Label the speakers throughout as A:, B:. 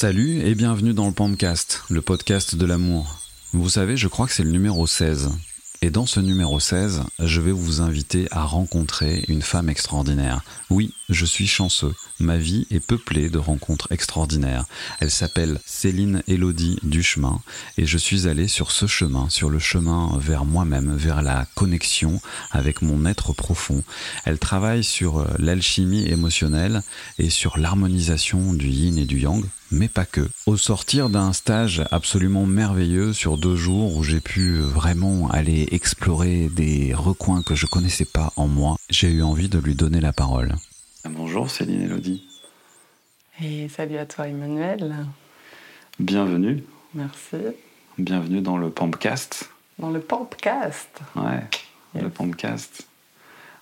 A: Salut et bienvenue dans le Pampcast, le podcast de l'amour. Vous savez, je crois que c'est le numéro 16. Et dans ce numéro 16, je vais vous inviter à rencontrer une femme extraordinaire. Oui, je suis chanceux. Ma vie est peuplée de rencontres extraordinaires. Elle s'appelle Céline Élodie Duchemin et je suis allé sur ce chemin, sur le chemin vers moi-même, vers la connexion avec mon être profond. Elle travaille sur l'alchimie émotionnelle et sur l'harmonisation du yin et du yang, mais pas que. Au sortir d'un stage absolument merveilleux sur deux jours où j'ai pu vraiment aller explorer des recoins que je connaissais pas en moi, j'ai eu envie de lui donner la parole. Bonjour Céline Elodie.
B: Et salut à toi Emmanuel.
A: Bienvenue.
B: Merci.
A: Bienvenue dans le Pampcast.
B: Dans le Pampcast.
A: Ouais, le Pampcast.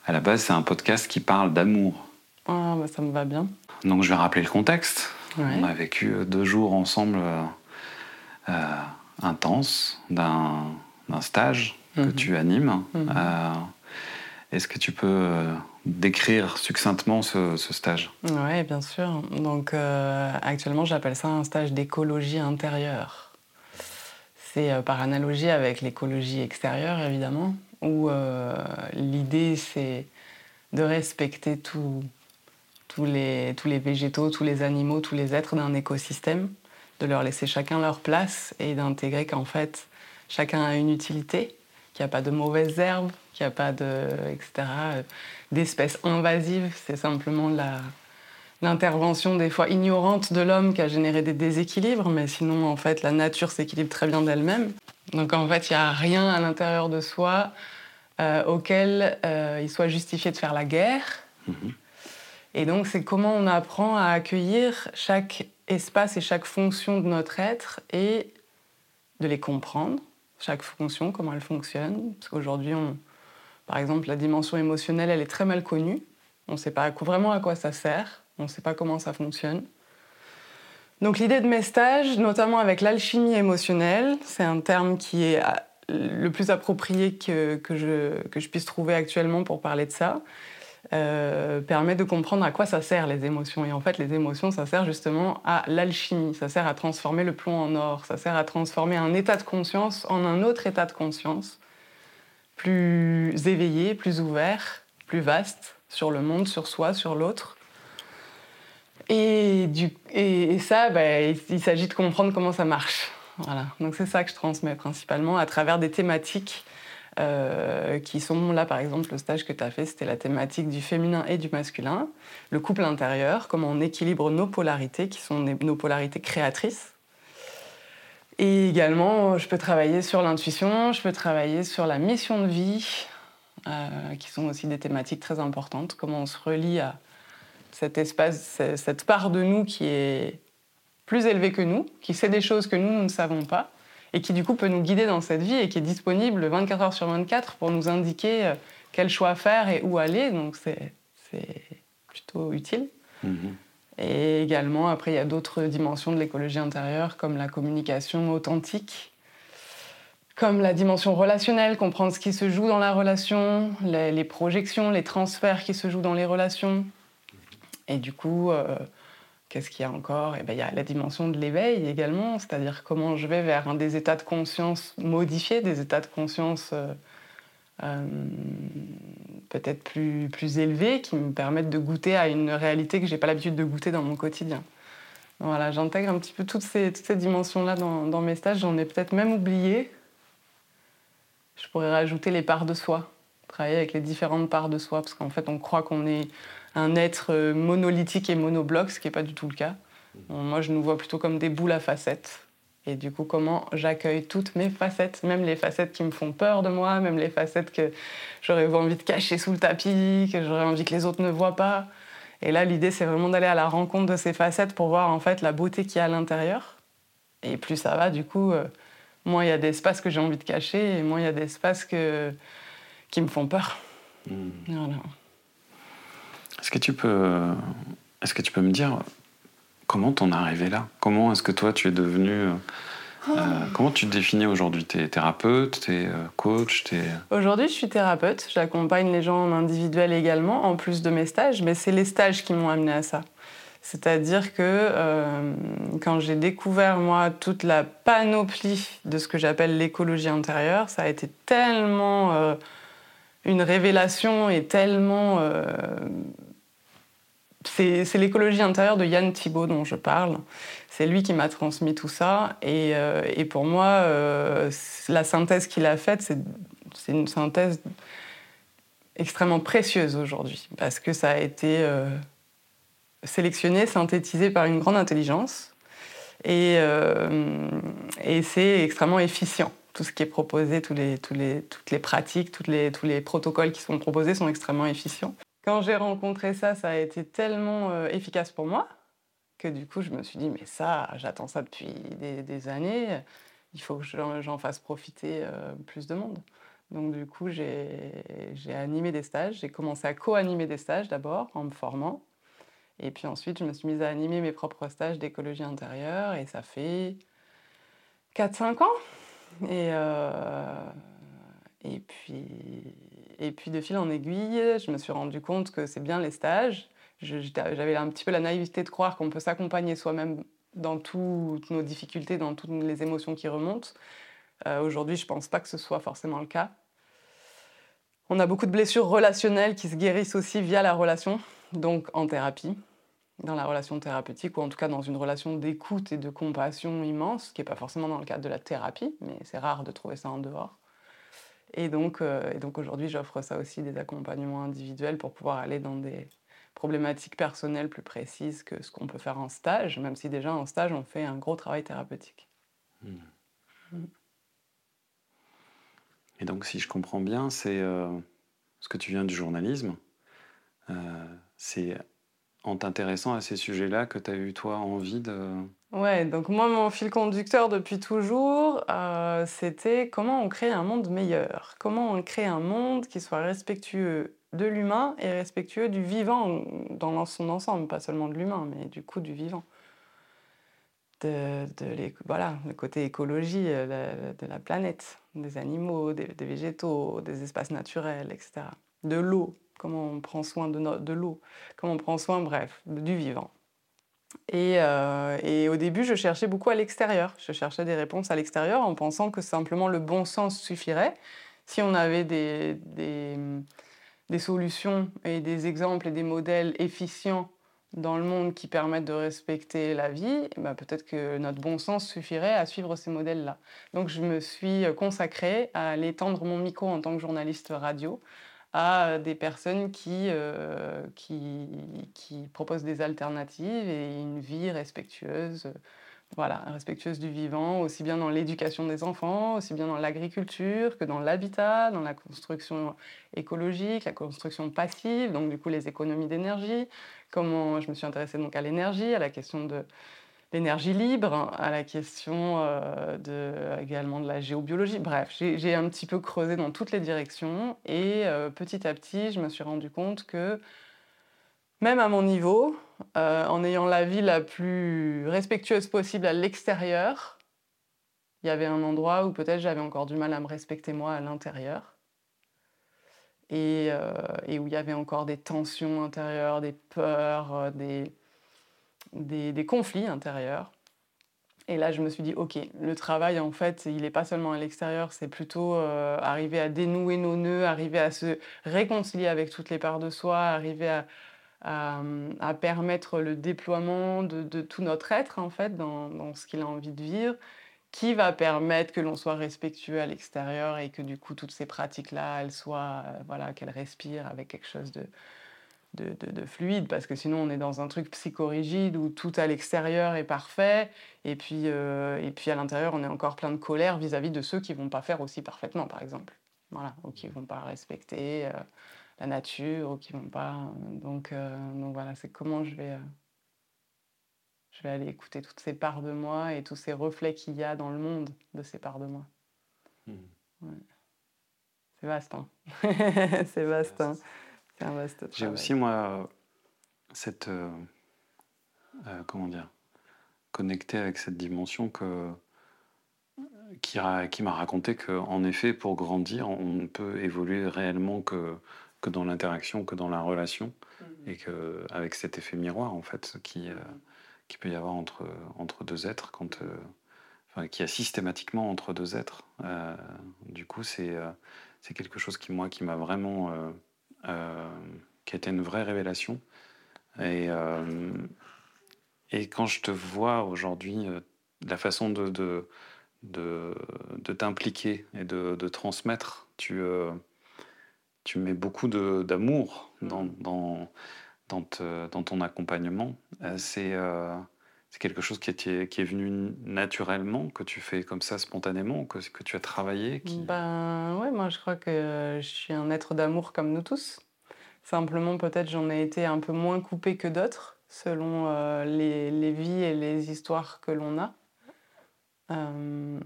A: À la base, c'est un podcast qui parle d'amour.
B: Ah, bah ça me va bien.
A: Donc je vais rappeler le contexte. On a vécu euh, deux jours ensemble euh, euh, intenses d'un stage que mhm. tu animes. Mhm. Est-ce que tu peux décrire succinctement ce, stage?
B: Oui, bien sûr. Donc actuellement, j'appelle ça un stage d'écologie intérieure. C'est par analogie avec l'écologie extérieure, évidemment, où l'idée, c'est de respecter tout, tous les, végétaux, tous les animaux, tous les êtres d'un écosystème, de leur laisser chacun leur place et d'intégrer qu'en fait, chacun a une utilité, qu'il n'y a pas de mauvaises herbes, qu'il n'y a pas de, etc., d'espèces invasives. C'est simplement l'intervention des fois ignorante de l'homme qui a généré des déséquilibres, mais sinon, en fait, la nature s'équilibre très bien d'elle-même. Donc, en fait, il n'y a rien à l'intérieur de soi euh, auquel euh, il soit justifié de faire la guerre. Mm-hmm. Et donc, c'est comment on apprend à accueillir chaque espace et chaque fonction de notre être et de les comprendre, chaque fonction, comment elle fonctionne. Parce qu'aujourd'hui, par exemple, la dimension émotionnelle, elle est très mal connue. On ne sait pas vraiment à quoi ça sert, on ne sait pas comment ça fonctionne. Donc l'idée de mes stages, notamment avec l'alchimie émotionnelle, c'est un terme qui est euh, le plus approprié que, que, je, que je puisse trouver actuellement pour parler de ça. Euh, permet de comprendre à quoi ça sert les émotions. Et en fait, les émotions, ça sert justement à l'alchimie, ça sert à transformer le plomb en or, ça sert à transformer un état de conscience en un autre état de conscience, plus éveillé, plus ouvert, plus vaste sur le monde, sur soi, sur l'autre. Et, et, ça, ben, il, s'agit de comprendre comment ça marche. Voilà. Donc c'est ça que je transmets principalement à travers des thématiques euh, qui sont là, par exemple, le stage que tu as fait, c'était la thématique du féminin et du masculin, le couple intérieur, comment on équilibre nos polarités, qui sont nos polarités créatrices. Et également, je peux travailler sur l'intuition, je peux travailler sur la mission de vie, euh, qui sont aussi des thématiques très importantes, comment on se relie à cet espace, cette part de nous qui est plus élevée que nous, qui sait des choses que nous, nous ne savons pas, et qui du coup peut nous guider dans cette vie et qui est disponible 24 heures sur 24 pour nous indiquer euh, quel choix faire et où aller. Donc c'est plutôt utile. Mhm. Et également, après, il y a d'autres dimensions de l'écologie intérieure, comme la communication authentique, comme la dimension relationnelle, comprendre ce qui se joue dans la relation, les, projections, les transferts qui se jouent dans les relations. Et du coup, euh, Qu'est-ce qu'il y a encore? Et eh bien, Il y a la dimension de l'éveil également, c'est-à-dire comment je vais vers des états de conscience modifiés, des états de conscience euh, euh, peut-être plus, plus élevés, qui me permettent de goûter à une réalité que je n'ai pas l'habitude de goûter dans mon quotidien. Voilà, j'intègre un petit peu toutes ces, toutes ces dimensions-là dans, mes stages. J'en ai peut-être même oublié. Je pourrais rajouter les parts de soi, travailler avec les différentes parts de soi, parce qu'en fait, on croit qu'on est un être euh, monolithique et monobloc, ce qui n'est pas du tout le cas. moi, je nous vois plutôt comme des boules à facettes. Et du coup, comment j'accueille toutes mes facettes, même les facettes qui me font peur de moi, même les facettes que j'aurais envie de cacher sous le tapis, que j'aurais envie que les autres ne voient pas. Et là, l'idée, c'est vraiment d'aller à la rencontre de ces facettes pour voir en fait la beauté qu'il y a à l'intérieur. Et plus ça va, du coup, euh, moins il y a d'espace que j'ai envie de cacher et moins il y a d'espace que... qui me font peur. Mmh. Voilà.
A: Est-ce que tu peux, est-ce que tu peux me dire comment t'en es arrivé là? Comment est-ce que toi tu es devenu euh, euh, comment tu te définis aujourd'hui? Tu es thérapeute, tu es euh, coach es...
B: Aujourd'hui, je suis thérapeute. J'accompagne les gens en individuel également, en plus de mes stages, mais c'est les stages qui m'ont amené à ça. C'est-à-dire que euh, quand j'ai découvert, moi, toute la panoplie de ce que j'appelle l'écologie intérieure, ça a été tellement euh, une révélation et tellement... Euh, c'est l'écologie intérieure de Yann Thibault dont je parle. C'est lui qui m'a transmis tout ça. Et, et pour moi, la synthèse qu'il a faite, c'est une synthèse extrêmement précieuse aujourd'hui. Parce que ça a été sélectionné, synthétisé par une grande intelligence. Et, euh, c'est extrêmement efficient. Tout ce qui est proposé, toutes les pratiques, tous les protocoles qui sont proposés sont extrêmement efficients. Quand j'ai rencontré ça, ça a été tellement euh, efficace pour moi que du coup, je me suis dit, mais ça, j'attends ça depuis des, années, il faut que j'en fasse profiter euh, plus de monde. Donc du coup, j'ai animé des stages, j'ai commencé à co-animer des stages d'abord en me formant. Et puis ensuite, je me suis mise à animer mes propres stages d'écologie intérieure et ça fait 4-5 ans. Et, euh, et, puis, et puis de fil en aiguille, je me suis rendu compte que c'est bien les stages. J'avais un petit peu la naïveté de croire qu'on peut s'accompagner soi-même dans toutes nos difficultés, dans toutes les émotions qui remontent. Euh, aujourd'hui, je ne pense pas que ce soit forcément le cas. On a beaucoup de blessures relationnelles qui se guérissent aussi via la relation donc en thérapie, dans la relation thérapeutique, ou en tout cas dans une relation d'écoute et de compassion immense, qui n'est pas forcément dans le cadre de la thérapie, mais c'est rare de trouver ça en dehors. Et donc, euh, donc aujourd'hui, j'offre ça aussi, des accompagnements individuels pour pouvoir aller dans des problématiques personnelles plus précises que ce qu'on peut faire en stage, même si déjà en stage, on fait un gros travail thérapeutique. Hmm.
A: Hmm. Et donc, si je comprends bien, c'est euh, ce que tu viens du journalisme. Euh, c'est en t'intéressant à ces sujets-là que tu as eu, toi, envie de...
B: Ouais, donc moi, mon fil conducteur depuis toujours, euh, c'était comment on crée un monde meilleur? Comment on crée un monde qui soit respectueux de l'humain et respectueux du vivant dans son ensemble, pas seulement de l'humain, mais du coup du vivant. De, voilà, le côté écologie euh, de la planète, des animaux, des végétaux, des espaces naturels, etc. De l'eau, comment on prend soin de, l'eau, comment on prend soin, bref, du vivant. Euh, et, au début, je cherchais beaucoup à l'extérieur. Je cherchais des réponses à l'extérieur en pensant que simplement le bon sens suffirait. Si on avait des, des, solutions et des exemples et des modèles efficients dans le monde qui permettent de respecter la vie, eh ben, peut-être que notre bon sens suffirait à suivre ces modèles-là. Donc je me suis consacrée à aller tendre mon micro en tant que journaliste radio à des personnes euh, qui, qui, proposent des alternatives et une vie respectueuse, voilà, respectueuse du vivant, aussi bien dans l'éducation des enfants, aussi bien dans l'agriculture que dans l'habitat, dans la construction écologique, la construction passive, donc du coup les économies d'énergie. Comment je me suis intéressée donc à l'énergie, à la question de l'énergie libre, à la question euh, de, également de la géobiologie. Bref, j'ai un petit peu creusé dans toutes les directions et euh, petit à petit, je me suis rendu compte que même à mon niveau, euh, en ayant la vie la plus respectueuse possible à l'extérieur, il y avait un endroit où peut-être j'avais encore du mal à me respecter moi à l'intérieur. Et, où il y avait encore des tensions intérieures, des peurs, des, des, conflits intérieurs. Et là, je me suis dit, OK, le travail, en fait, il n'est pas seulement à l'extérieur, c'est plutôt euh, arriver à dénouer nos nœuds, arriver à se réconcilier avec toutes les parts de soi, arriver à, permettre le déploiement de, tout notre être, en fait, dans, dans ce qu'il a envie de vivre, qui va permettre que l'on soit respectueux à l'extérieur et que, du coup, toutes ces pratiques-là, elles soient, euh, voilà, qu'elles respirent avec quelque chose de, de, fluide, parce que sinon on est dans un truc psychorigide où tout à l'extérieur est parfait, et puis, euh, et puis à l'intérieur on est encore plein de colère vis-à-vis de ceux qui vont pas faire aussi parfaitement, par exemple. Voilà, ou qui vont pas respecter euh, la nature, ou qui vont pas. Donc, euh, donc voilà, c'est comment je vais, je vais aller écouter toutes ces parts de moi et tous ces reflets qu'il y a dans le monde de ces parts de moi. Mmh. C'est vaste, hein c'est vaste. Hein
A: j'ai aussi, moi, cette. Euh, euh, comment dire Connecté avec cette dimension que, qui, qui m'a raconté qu'en effet, pour grandir, on ne peut évoluer réellement que que dans l'interaction, que dans la relation, mmh. et que avec cet effet miroir en fait qui, qui peut y avoir entre, entre deux êtres quand qui a systématiquement entre deux êtres. du coup, c'est c'est quelque chose qui moi qui m'a vraiment qui a été une vraie révélation. Et, et quand je te vois aujourd'hui, la façon de, de, de, t'impliquer et de, de, transmettre, tu, tu mets beaucoup d'amour dans, dans, dans, dans, ton accompagnement. C'est c'est quelque chose qui est, qui est venu naturellement, que tu fais comme ça spontanément, que, tu as travaillé qui...
B: Ben ouais, moi je crois que je suis un être d'amour comme nous tous. Simplement, peut-être j'en ai été un peu moins coupée que d'autres, selon euh, les, les, vies et les histoires que l'on a. Euh,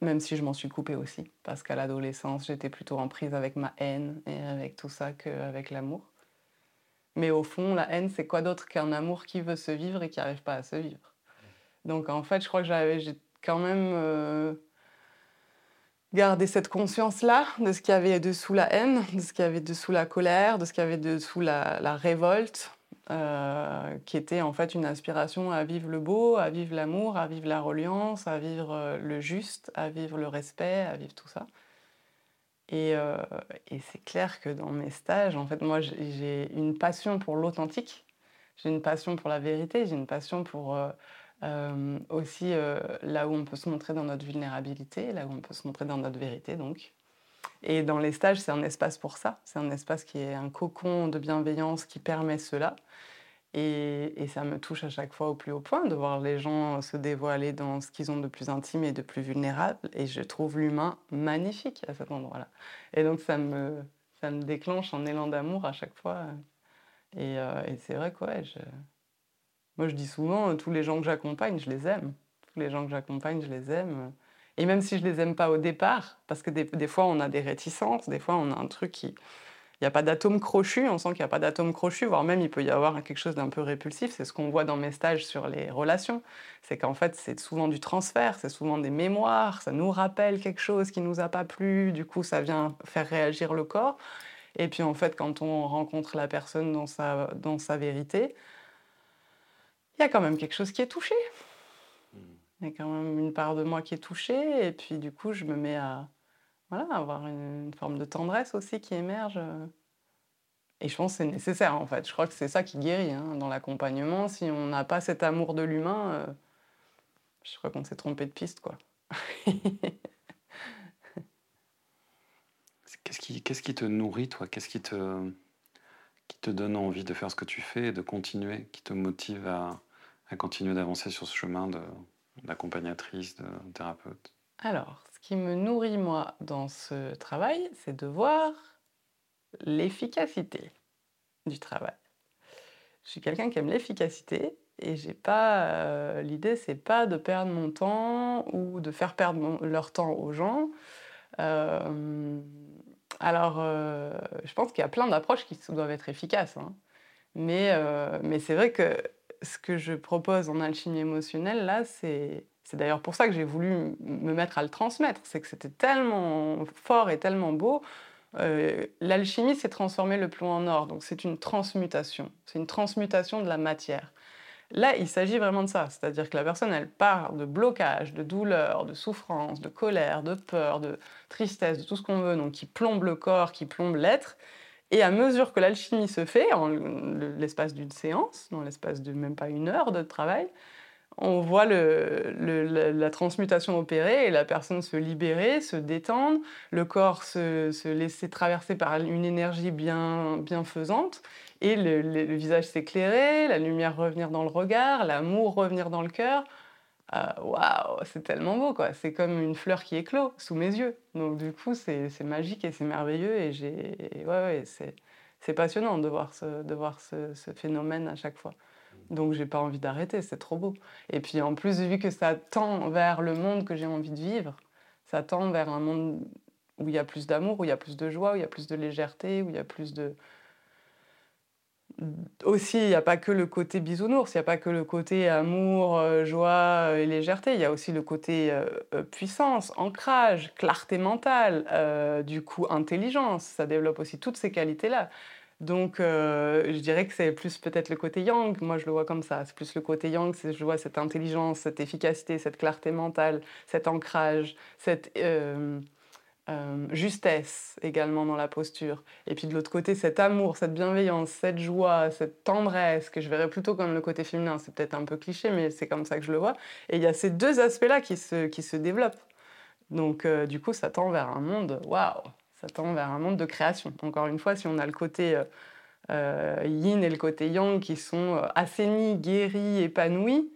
B: même si je m'en suis coupée aussi, parce qu'à l'adolescence, j'étais plutôt en prise avec ma haine et avec tout ça qu'avec l'amour. Mais au fond, la haine, c'est quoi d'autre qu'un amour qui veut se vivre et qui n'arrive pas à se vivre? Donc en fait, je crois que j'ai quand même euh, garder cette conscience-là de ce qu'il y avait dessous la haine, de ce qu'il y avait dessous la colère, de ce qu'il y avait dessous la, la révolte, euh, qui était en fait une aspiration à vivre le beau, à vivre l'amour, à vivre la reliance, à vivre euh, le juste, à vivre le respect, à vivre tout ça. Et, euh, et c'est clair que dans mes stages, en fait, moi, j'ai une passion pour l'authentique, j'ai une passion pour la vérité, j'ai une passion pour euh, aussi euh, là où on peut se montrer dans notre vulnérabilité, là où on peut se montrer dans notre vérité donc. Et dans les stages, c'est un espace pour ça. C'est un espace qui est un cocon de bienveillance qui permet cela. Et, ça me touche à chaque fois au plus haut point de voir les gens se dévoiler dans ce qu'ils ont de plus intime et de plus vulnérable. Et je trouve l'humain magnifique à cet endroit-là. Et donc ça me, ça me déclenche un élan d'amour à chaque fois. Et, euh, c'est vrai quoi. je, moi, je dis souvent, tous les gens que j'accompagne, je les aime. Tous les gens que j'accompagne, je les aime. Et même si je les aime pas au départ, parce que des fois, on a des réticences, des fois, on a un truc qui... Il n'y a pas d'atome crochu, on sent qu'il n'y a pas d'atome crochu, voire même il peut y avoir quelque chose d'un peu répulsif. C'est ce qu'on voit dans mes stages sur les relations. C'est qu'en fait, c'est souvent du transfert, c'est souvent des mémoires, ça nous rappelle quelque chose qui ne nous a pas plu, du coup, ça vient faire réagir le corps. Et puis, en fait, quand on rencontre la personne dans sa, dans sa vérité, il y a quand même quelque chose qui est touché. Hmm. Il y a quand même une part de moi qui est touchée, et puis du coup, je me mets à voilà, avoir une, forme de tendresse aussi qui émerge. Et je pense que c'est nécessaire en fait. Je crois que c'est ça qui guérit hein, dans l'accompagnement. Si on n'a pas cet amour de l'humain, euh, je crois qu'on s'est trompé de piste quoi.
A: qu'est-ce qui, qu'est-ce qui te nourrit toi? Qu'est-ce qui te qui te donne envie de faire ce que tu fais et de continuer, qui te motive à, à continuer d'avancer sur ce chemin d'accompagnatrice, de, de thérapeute?
B: Alors, qui me nourrit, moi, dans ce travail, c'est de voir l'efficacité du travail. Je suis quelqu'un qui aime l'efficacité et j'ai pas euh, l'idée c'est pas de perdre mon temps ou de faire perdre leur temps aux gens. Euh, alors, euh, je pense qu'il y a plein d'approches qui doivent être efficaces. Hein. Mais, mais c'est vrai que ce que je propose en alchimie émotionnelle, là, c'est... C'est d'ailleurs pour ça que j'ai voulu me mettre à le transmettre. C'est que c'était tellement fort et tellement beau. Euh, l'alchimie, c'est transformer le plomb en or. Donc c'est une transmutation. C'est une transmutation de la matière. Là, il s'agit vraiment de ça, c'est-à-dire que la personne, elle part de blocage, de douleur, de souffrance, de colère, de peur, de tristesse, de tout ce qu'on veut, donc qui plombe le corps, qui plombe l'être. Et à mesure que l'alchimie se fait, en l'espace d'une séance, dans l'espace de même pas une heure de travail, on voit la, transmutation opérer et la personne se libérer, se détendre, le corps se, laisser traverser par une énergie bien, bienfaisante et le, visage s'éclairer, la lumière revenir dans le regard, l'amour revenir dans le cœur. Ah, waouh, c'est tellement beau, quoi. C'est comme une fleur qui éclot sous mes yeux. Donc, du coup, c'est magique et c'est merveilleux. Et, j'ai, ouais, c'est passionnant de voir, ce, phénomène à chaque fois. Donc, j'ai pas envie d'arrêter, c'est trop beau. Et puis, en plus, vu que ça tend vers le monde que j'ai envie de vivre, ça tend vers un monde où il y a plus d'amour, où il y a plus de joie, où il y a plus de légèreté, où il y a plus de, aussi, il n'y a pas que le côté bisounours, il n'y a pas que le côté amour, euh, joie et légèreté, il y a aussi le côté euh, puissance, ancrage, clarté mentale, du coup intelligence, ça développe aussi toutes ces qualités-là. Donc, je dirais que c'est plus peut-être le côté yang, moi je le vois comme ça, c'est plus le côté yang, je vois cette intelligence, cette efficacité, cette clarté mentale, cet ancrage, cette euh, justesse également dans la posture. Et puis de l'autre côté, cet amour, cette bienveillance, cette joie, cette tendresse, que je verrais plutôt comme le côté féminin. C'est peut-être un peu cliché, mais c'est comme ça que je le vois. Et il y a ces deux aspects-là qui se, qui se développent. Donc euh, du coup, ça tend vers un monde, waouh, ça tend vers un monde de création. Encore une fois, si on a le côté euh, yin et le côté yang qui sont assainis, guéris, épanouis,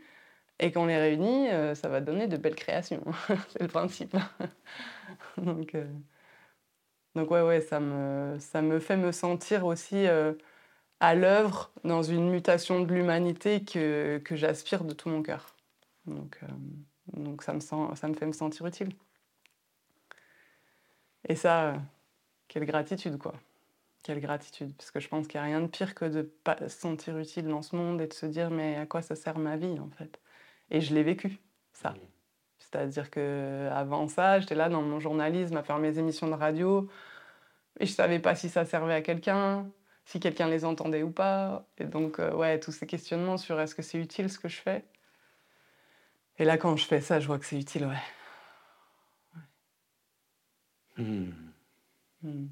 B: et qu'on les réunit, ça va donner de belles créations. c'est le principe. donc, euh, ouais, ouais, ça me, ça me fait me sentir aussi euh, à l'œuvre dans une mutation de l'humanité que, que j'aspire de tout mon cœur. Donc, euh, donc ça, me sent, ça me fait me sentir utile. Et ça, quelle gratitude, quoi. Quelle gratitude. Parce que je pense qu'il n'y a rien de pire que de pas se sentir utile dans ce monde et de se dire, mais à quoi ça sert ma vie, en fait? Et je l'ai vécu, ça. C'est-à-dire que avant ça, j'étais là dans mon journalisme à faire mes émissions de radio et je savais pas si ça servait à quelqu'un, si quelqu'un les entendait ou pas. Et donc, euh, ouais, tous ces questionnements sur est-ce que c'est utile ce que je fais? Et là, quand je fais ça, je vois que c'est utile, ouais. Hmm.
A: Hmm.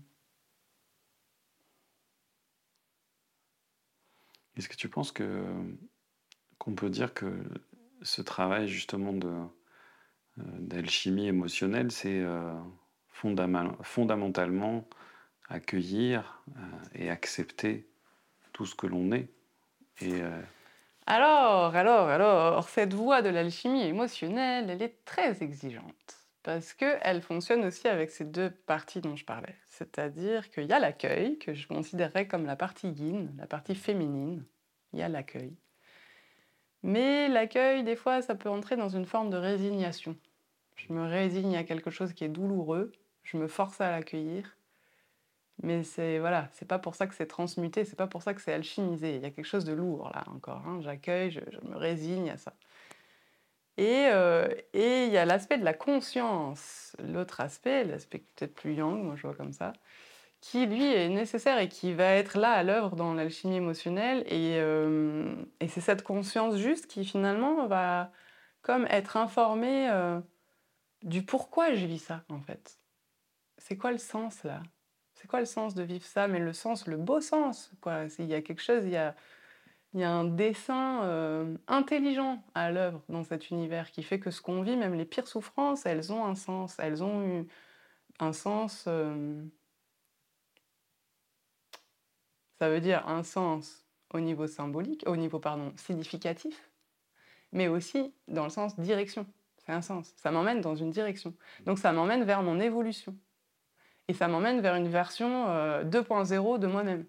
A: Est-ce que tu penses qu'on peut dire que ce travail justement euh, d'alchimie émotionnelle, c'est euh, fondamentalement accueillir euh, et accepter tout ce que l'on est. Et,
B: alors, alors, alors, cette voie de l'alchimie émotionnelle, elle est très exigeante parce qu'elle fonctionne aussi avec ces deux parties dont je parlais. C'est-à-dire qu'il y a l'accueil, que je considérerais comme la partie yin, la partie féminine. Il y a l'accueil. Mais l'accueil, des fois, ça peut entrer dans une forme de résignation. Je me résigne à quelque chose qui est douloureux, je me force à l'accueillir. Mais c'est voilà, c'est pas pour ça que c'est transmuté, c'est pas pour ça que c'est alchimisé. Il y a quelque chose de lourd là encore. Hein. J'accueille, je, me résigne à ça. Et, euh, et il y a l'aspect de la conscience, l'autre aspect, l'aspect peut-être plus yang, moi je vois comme ça, qui lui est nécessaire et qui va être là à l'œuvre dans l'alchimie émotionnelle. Et, euh, c'est cette conscience juste qui finalement va comme être informée. Euh, du pourquoi je vis ça, en fait. C'est quoi le sens, là? C'est quoi le sens de vivre ça? Mais le sens, le beau sens, quoi. Il y a quelque chose, il y a, il y a un dessin euh, intelligent à l'œuvre dans cet univers qui fait que ce qu'on vit, même les pires souffrances, elles ont un sens. Elles ont eu un sens... Euh, ça veut dire un sens au niveau symbolique, au niveau, pardon, significatif, mais aussi dans le sens direction. C'est un sens. Ça m'emmène dans une direction. Donc ça m'emmène vers mon évolution. Et ça m'emmène vers une version 2.0 euh, de moi-même.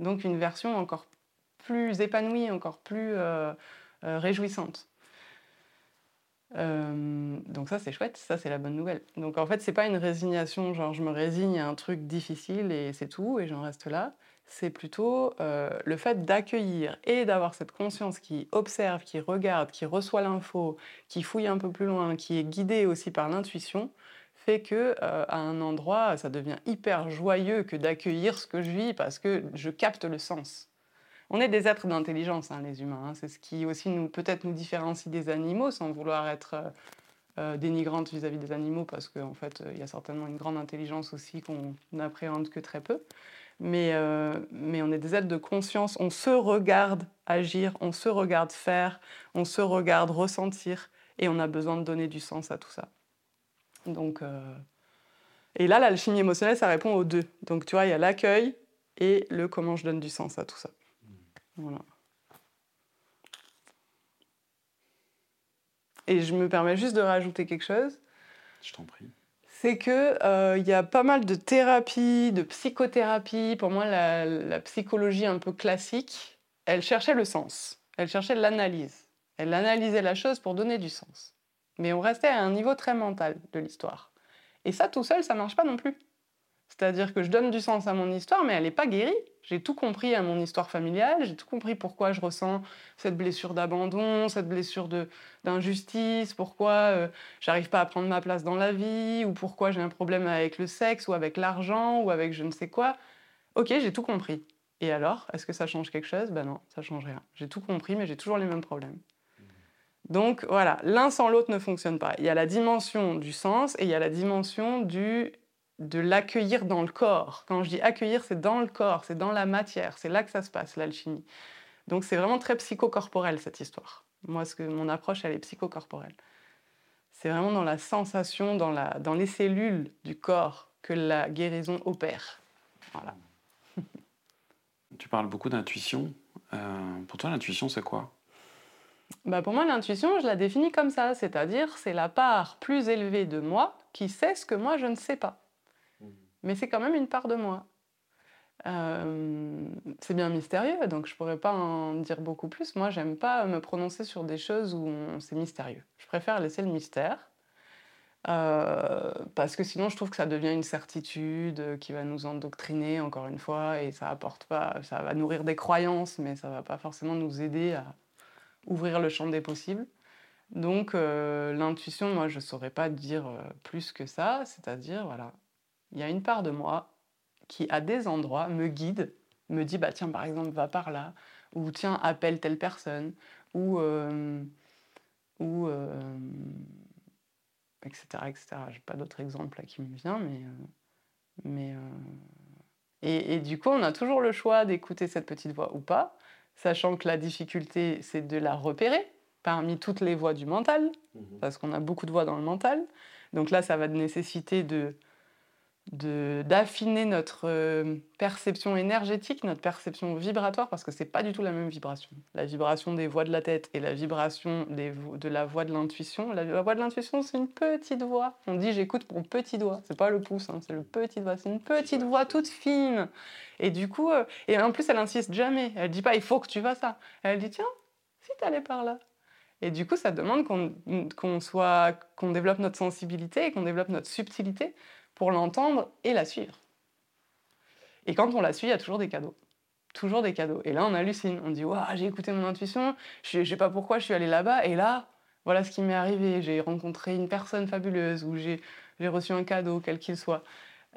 B: Donc une version encore plus épanouie, encore plus euh, euh, réjouissante. donc ça c'est chouette, ça c'est la bonne nouvelle. Donc en fait c'est pas une résignation, genre je me résigne à un truc difficile et c'est tout et j'en reste là c'est plutôt euh, le fait d'accueillir et d'avoir cette conscience qui observe, qui regarde, qui reçoit l'info, qui fouille un peu plus loin, qui est guidée aussi par l'intuition, fait que euh, à un endroit, ça devient hyper joyeux que d'accueillir ce que je vis parce que je capte le sens. On est des êtres d'intelligence, hein, les humains. Hein. C'est ce qui aussi peut-être nous différencie des animaux, sans vouloir être euh, dénigrante vis-à-vis des animaux, parce qu'en fait, il y a certainement une grande intelligence aussi qu'on n'appréhende que très peu mais, euh, on est des êtres de conscience, on se regarde agir, on se regarde faire, on se regarde ressentir, et on a besoin de donner du sens à tout ça. Donc, euh, Et là, l'alchimie émotionnelle, ça répond aux deux. Donc tu vois, il y a l'accueil et le comment je donne du sens à tout ça. Voilà. Et je me permets juste de rajouter quelque chose.
A: Je t'en prie
B: c'est qu'il euh, y a pas mal de thérapies, de psychothérapie. Pour moi, la, psychologie un peu classique, elle cherchait le sens, elle cherchait l'analyse. Elle analysait la chose pour donner du sens. Mais on restait à un niveau très mental de l'histoire. Et ça, tout seul, ça marche pas non plus. C'est-à-dire que je donne du sens à mon histoire, mais elle n'est pas guérie. J'ai tout compris à mon histoire familiale, j'ai tout compris pourquoi je ressens cette blessure d'abandon, cette blessure d'injustice, pourquoi euh, j'arrive pas à prendre ma place dans la vie, ou pourquoi j'ai un problème avec le sexe, ou avec l'argent, ou avec je ne sais quoi. Ok, j'ai tout compris. Et alors, est-ce que ça change quelque chose? Ben non, ça change rien. J'ai tout compris, mais j'ai toujours les mêmes problèmes. Donc voilà, l'un sans l'autre ne fonctionne pas. Il y a la dimension du sens et il y a la dimension du de l'accueillir dans le corps. Quand je dis accueillir, c'est dans le corps, c'est dans la matière, c'est là que ça se passe, l'alchimie. Donc c'est vraiment très psychocorporel cette histoire. Moi, ce que, mon approche, elle est psychocorporelle. C'est vraiment dans la sensation, dans, la, dans les cellules du corps que la guérison opère. Voilà.
A: tu parles beaucoup d'intuition. Euh, pour toi, l'intuition, c'est quoi?
B: Bah Pour moi, l'intuition, je la définis comme ça, c'est-à-dire c'est la part plus élevée de moi qui sait ce que moi, je ne sais pas mais c'est quand même une part de moi. Euh, c'est bien mystérieux, donc je pourrais pas en dire beaucoup plus. Moi, j'aime pas me prononcer sur des choses où c'est mystérieux. Je préfère laisser le mystère. Euh, parce que sinon, je trouve que ça devient une certitude qui va nous endoctriner encore une fois et ça apporte pas, ça va nourrir des croyances, mais ça va pas forcément nous aider à ouvrir le champ des possibles. Donc, euh, l'intuition, moi, je saurais pas dire plus que ça, c'est-à-dire, voilà, il y a une part de moi qui, à des endroits, me guide, me dit, bah tiens, par exemple, va par là, ou tiens, appelle telle personne, ou... Euh, ou euh, etc. etc. J'ai pas d'autres exemples qui me viennent, mais... Euh, mais et, et, du coup, on a toujours le choix d'écouter cette petite voix ou pas, sachant que la difficulté, c'est de la repérer parmi toutes les voix du mental, mmh parce qu'on a beaucoup de voix dans le mental. Donc là, ça va nécessiter de d'affiner notre euh, perception énergétique, notre perception vibratoire, parce que c'est pas du tout la même vibration. La vibration des voix de la tête et la vibration de la voix de l'intuition. La, voix de l'intuition, c'est une petite voix. On dit j'écoute mon petit doigt. C'est pas le pouce, hein, c'est le petit doigt. C'est une petite voix toute fine. Et du coup, euh, et en plus, elle insiste jamais. Elle dit pas il faut que tu vas ça. Elle dit tiens, si t'allais par là. Et du coup, ça demande qu'on soit, qu'on développe notre sensibilité et qu'on développe notre subtilité pour l'entendre et la suivre. Et quand on la suit, il y a toujours des cadeaux. Toujours des cadeaux. Et là, on hallucine. On dit Waouh, j'ai écouté mon intuition, je sais pas pourquoi je suis allé là-bas, et là, voilà ce qui m'est arrivé. J'ai rencontré une personne fabuleuse, ou j'ai reçu un cadeau, quel qu'il soit.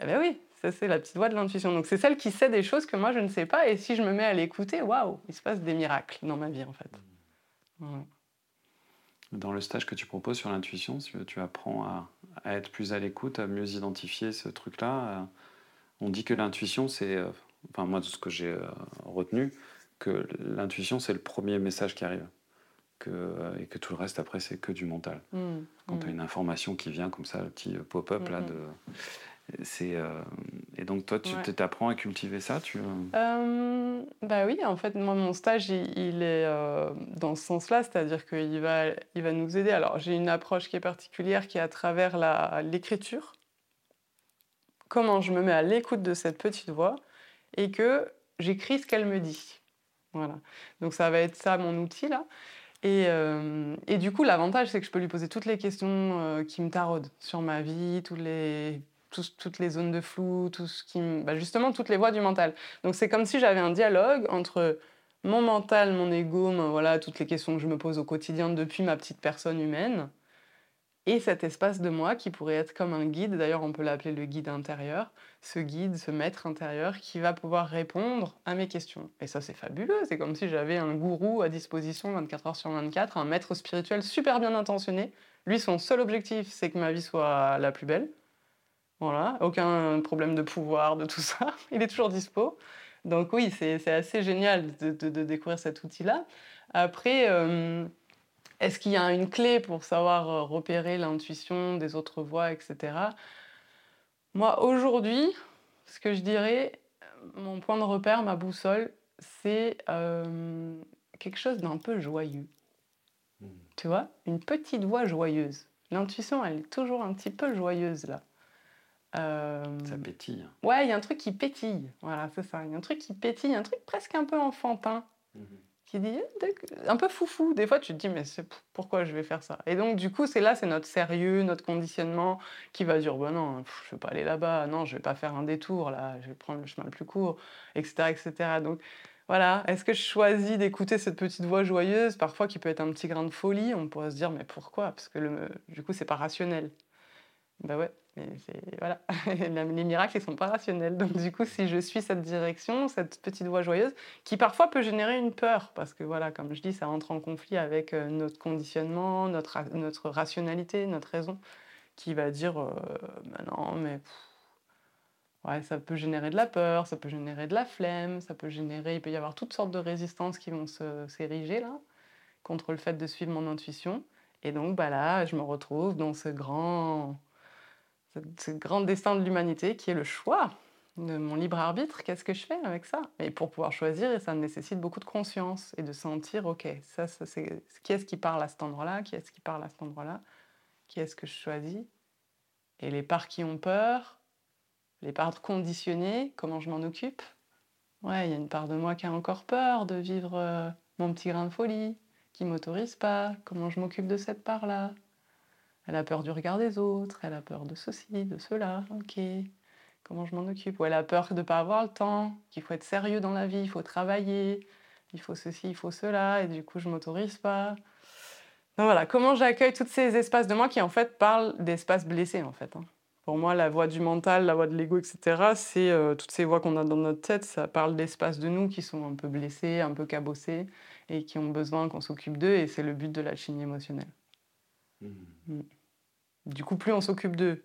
B: Eh bien oui, ça c'est la petite voix de l'intuition. Donc c'est celle qui sait des choses que moi je ne sais pas, et si je me mets à l'écouter, waouh, il se passe des miracles dans ma vie en fait.
A: Dans le stage que tu proposes sur l'intuition, tu apprends à, à être plus à l'écoute, à mieux identifier ce truc-là. Euh, on dit que l'intuition, c'est, euh, enfin moi de ce que j'ai euh, retenu, que l'intuition c'est le premier message qui arrive. Que, et que tout le reste après c'est que du mental. Mmh, Quand tu as mmh. une information qui vient comme ça, le petit pop-up là mmh, de c'est et donc toi tu t'apprends à cultiver ça tu
B: bah oui en fait moi mon stage il, est dans ce sens-là c'est-à-dire qu'il va il va nous aider. Alors j'ai une approche qui est particulière qui est à travers l'écriture comment je me mets à l'écoute de cette petite voix et que j'écris ce qu'elle me dit. Voilà. Donc ça va être ça mon outil là. Et, et, du coup, l'avantage, c'est que je peux lui poser toutes les questions qui me taraudent sur ma vie, tous les toutes les zones de flou, tout ce qui, bah, justement toutes les voies du mental. Donc c'est comme si j'avais un dialogue entre mon mental, mon ego, voilà toutes les questions que je me pose au quotidien depuis ma petite personne humaine, et cet espace de moi qui pourrait être comme un guide. D'ailleurs, on peut l'appeler le guide intérieur. Ce guide, ce maître intérieur qui va pouvoir répondre à mes questions. Et ça, c'est fabuleux. C'est comme si j'avais un gourou à disposition 24 heures sur 24, un maître spirituel super bien intentionné. Lui, son seul objectif, c'est que ma vie soit la plus belle voilà, aucun problème de pouvoir, de tout ça. Il est toujours dispo. Donc oui, c'est assez génial de, découvrir cet outil-là. Après, euh, est-ce qu'il y a une clé pour savoir euh, repérer l'intuition des autres voix, etc. Moi, aujourd'hui, ce que je dirais, mon point de repère, ma boussole, c'est euh, quelque chose d'un peu joyeux. Hmm. Tu vois? Une petite voix joyeuse. L'intuition, elle est toujours un petit peu joyeuse là.
A: Euh, ça pétille.
B: Ouais, il y a un truc qui pétille. Voilà, c'est ça. Il y a un truc qui pétille, un truc presque un peu enfantin. Mhm. qui dit eh, un peu foufou. Des fois, tu te dis, mais pourquoi je vais faire ça? Et donc, du coup, c'est là, c'est notre sérieux, notre conditionnement qui va dire, bah non, je ne vais pas aller là-bas, non, je vais pas faire un détour, là, je vais prendre le chemin le plus court, etc. etc. Donc, voilà, est-ce que je choisis d'écouter cette petite voix joyeuse, parfois qui peut être un petit grain de folie On pourrait se dire, mais pourquoi? Parce que le, du coup, c'est pas rationnel. Ben ouais, mais voilà, les miracles, ils sont pas rationnels. Donc du coup, si je suis cette direction, cette petite voix joyeuse, qui parfois peut générer une peur, parce que voilà, comme je dis, ça entre en conflit avec euh, notre conditionnement, notre, notre rationalité, notre raison, qui va dire, euh, ben non, mais ouais, ça peut générer de la peur, ça peut générer de la flemme, ça peut générer, il peut y avoir toutes sortes de résistances qui vont s'ériger là contre le fait de suivre mon intuition. Et donc bah là, je me retrouve dans ce grand, ce grand destin de l'humanité qui est le choix de mon libre arbitre. Qu'est-ce que je fais avec ça? Et pour pouvoir choisir, ça nécessite beaucoup de conscience et de sentir, ok, ça, ça c'est qui est-ce qui parle à cet endroit-là, qui est-ce qui parle à cet endroit-là, qui est-ce que je choisis? Et les parts qui ont peur, les parts conditionnées, comment je m'en occupe? Ouais, il y a une part de moi qui a encore peur de vivre euh, mon petit grain de folie, qui m'autorise pas. Comment je m'occupe de cette part-là? Elle a peur du regard des autres, elle a peur de ceci, de cela. Ok. Comment je m'en occupe? Ou elle a peur de ne pas avoir le temps, qu'il faut être sérieux dans la vie, il faut travailler, il faut ceci, il faut cela, et du coup je m'autorise pas. Donc voilà, comment j'accueille tous ces espaces de moi qui en fait parlent d'espaces blessés en fait. Hein. Pour moi, la voix du mental, la voix de l'ego, etc., c'est euh, toutes ces voix qu'on a dans notre tête, ça parle d'espaces de nous qui sont un peu blessés, un peu cabossés, et qui ont besoin qu'on s'occupe d'eux, et c'est le but de la chimie émotionnelle. Mmh. Mm. Du coup, plus on s'occupe d'eux,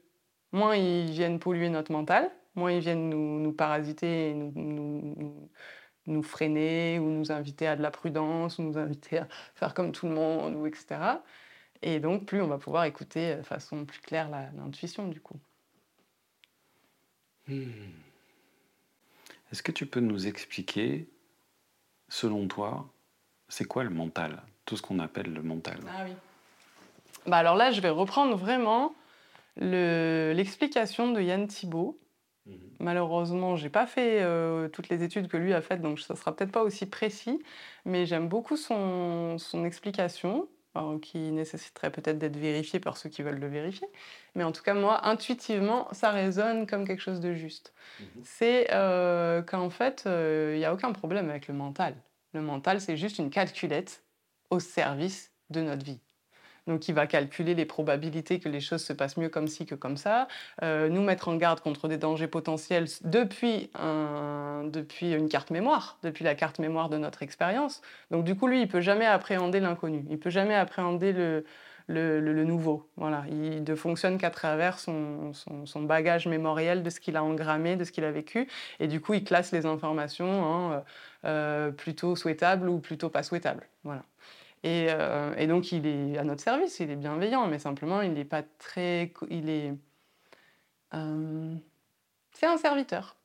B: moins ils viennent polluer notre mental, moins ils viennent nous, parasiter, nous, nous, freiner, ou nous inviter à de la prudence, ou nous inviter à faire comme tout le monde, ou etc. Et donc, plus on va pouvoir écouter de façon plus claire l'intuition, du coup.
A: Hmm. Est-ce que tu peux nous expliquer, selon toi, c'est quoi le mental? Tout ce qu'on appelle le mental.
B: Ah oui. Bah alors là, je vais reprendre vraiment l'explication de Yann Thibault. Mhm. Malheureusement, j'ai pas fait euh, toutes les études que lui a faites, donc ça sera peut-être pas aussi précis, mais j'aime beaucoup son, son explication qui nécessiterait peut-être d'être vérifié par ceux qui veulent le vérifier. Mais en tout cas, moi, intuitivement, ça résonne comme quelque chose de juste. Mhm. C'est euh, qu'en fait, euh, il n'y a aucun problème avec le mental. Le mental, c'est juste une calculette au service de notre vie. Donc, il va calculer les probabilités que les choses se passent mieux comme ci que comme ça, euh, nous mettre en garde contre des dangers potentiels depuis, un, depuis une carte mémoire, depuis la carte mémoire de notre expérience. Donc, du coup, lui, il peut jamais appréhender l'inconnu, il peut jamais appréhender le, nouveau. Voilà. Il ne fonctionne qu'à travers son, bagage mémoriel de ce qu'il a engrammé, de ce qu'il a vécu. Et du coup, il classe les informations euh, euh, plutôt souhaitables ou plutôt pas souhaitables. Voilà. Euh, et, donc, il est à notre service, il est bienveillant, mais simplement, il n'est pas très. Il est. Euh, c'est un serviteur.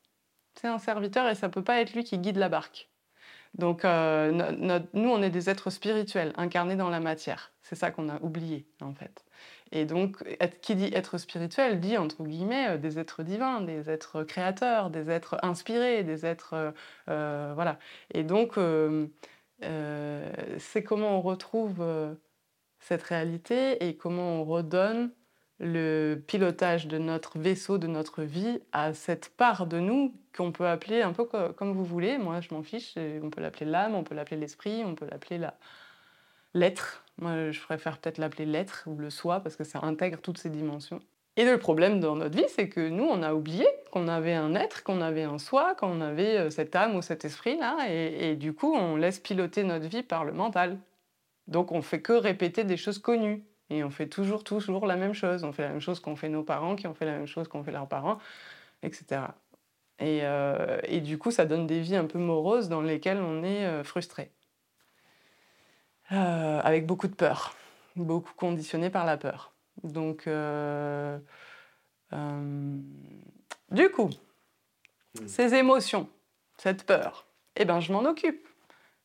B: C'est un serviteur et ça ne peut pas être lui qui guide la barque. Donc, euh, nous, on est des êtres spirituels, incarnés dans la matière. C'est ça qu'on a oublié, en fait. Et donc, qui dit être spirituel dit, entre guillemets, des êtres divins, des êtres créateurs, des êtres inspirés, des êtres... voilà. Et donc, euh, c'est comment on retrouve euh, cette réalité et comment on redonne le pilotage de notre vaisseau, de notre vie, à cette part de nous qu'on peut appeler un peu comme vous voulez. Moi, je m'en fiche. On peut l'appeler l'âme, on peut l'appeler l'esprit, on peut l'appeler la... l'être. Moi, je préfère peut-être l'appeler l'être ou le soi parce que ça intègre toutes ces dimensions. Et le problème dans notre vie, c'est que nous, on a oublié qu'on avait un être, qu'on avait un soi, qu'on avait euh, cette âme ou cet esprit-là, et, du coup, on laisse piloter notre vie par le mental. Donc, on fait que répéter des choses connues. Et on fait toujours, toujours la même chose. On fait la même chose qu'ont fait nos parents, qui ont fait la même chose qu'ont fait leurs parents, etc. Euh, et, du coup, ça donne des vies un peu moroses dans lesquelles on est euh, frustré. avec beaucoup de peur, beaucoup conditionné par la peur. Donc, du coup, hmm. ces émotions, cette peur, eh ben, je m'en occupe.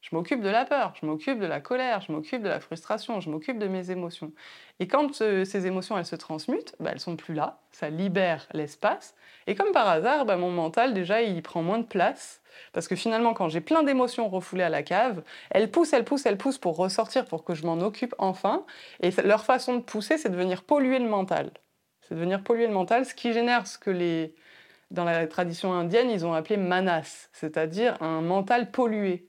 B: Je m'occupe de la peur, je m'occupe de la colère, je m'occupe de la frustration, je m'occupe de mes émotions. Et quand euh, ces émotions, elles se transmutent, bah, elles sont plus là, ça libère l'espace. Et comme par hasard, bah, mon mental, déjà, il prend moins de place. Parce que finalement, quand j'ai plein d'émotions refoulées à la cave, elles poussent, elles poussent, elles poussent pour ressortir, pour que je m'en occupe enfin. Et leur façon de pousser, c'est de venir polluer le mental. C'est de venir polluer le mental, ce qui génère ce que les... Dans la tradition indienne, ils ont appelé manas, c'est-à-dire un mental pollué.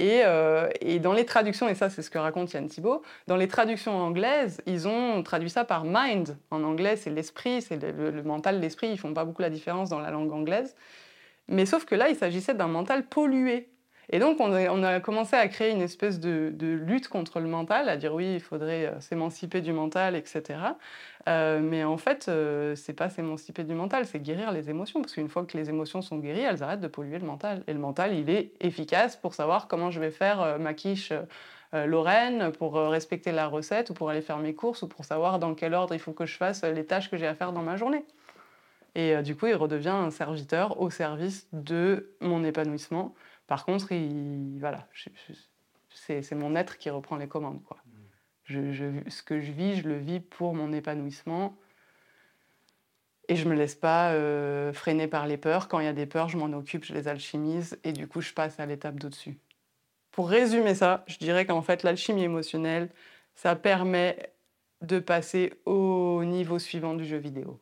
B: Euh, et, dans les traductions, et ça c'est ce que raconte Yann Thibault, dans les traductions anglaises, ils ont traduit ça par mind. En anglais, c'est l'esprit, c'est le, mental, l'esprit, ils font pas beaucoup la différence dans la langue anglaise. Mais sauf que là, il s'agissait d'un mental pollué. Et donc, on a, commencé à créer une espèce de, lutte contre le mental, à dire oui, il faudrait euh, s'émanciper du mental, etc. Euh, mais en fait, euh, c'est pas s'émanciper du mental, c'est guérir les émotions. Parce qu'une fois que les émotions sont guéries, elles arrêtent de polluer le mental. Et le mental, il est efficace pour savoir comment je vais faire ma quiche. Lorraine pour respecter la recette ou pour aller faire mes courses ou pour savoir dans quel ordre il faut que je fasse les tâches que j'ai à faire dans ma journée. Et du coup, il redevient un serviteur au service de mon épanouissement par contre, voilà, c'est mon être qui reprend les commandes. Ce que je vis, je le vis pour mon épanouissement. Et je me laisse pas euh, freiner par les peurs. Quand il y a des peurs, je m'en occupe, je les alchimise et du coup, je passe à l'étape d'au-dessus. Pour résumer ça, je dirais qu'en fait, l'alchimie émotionnelle, ça permet de passer au niveau suivant du jeu vidéo.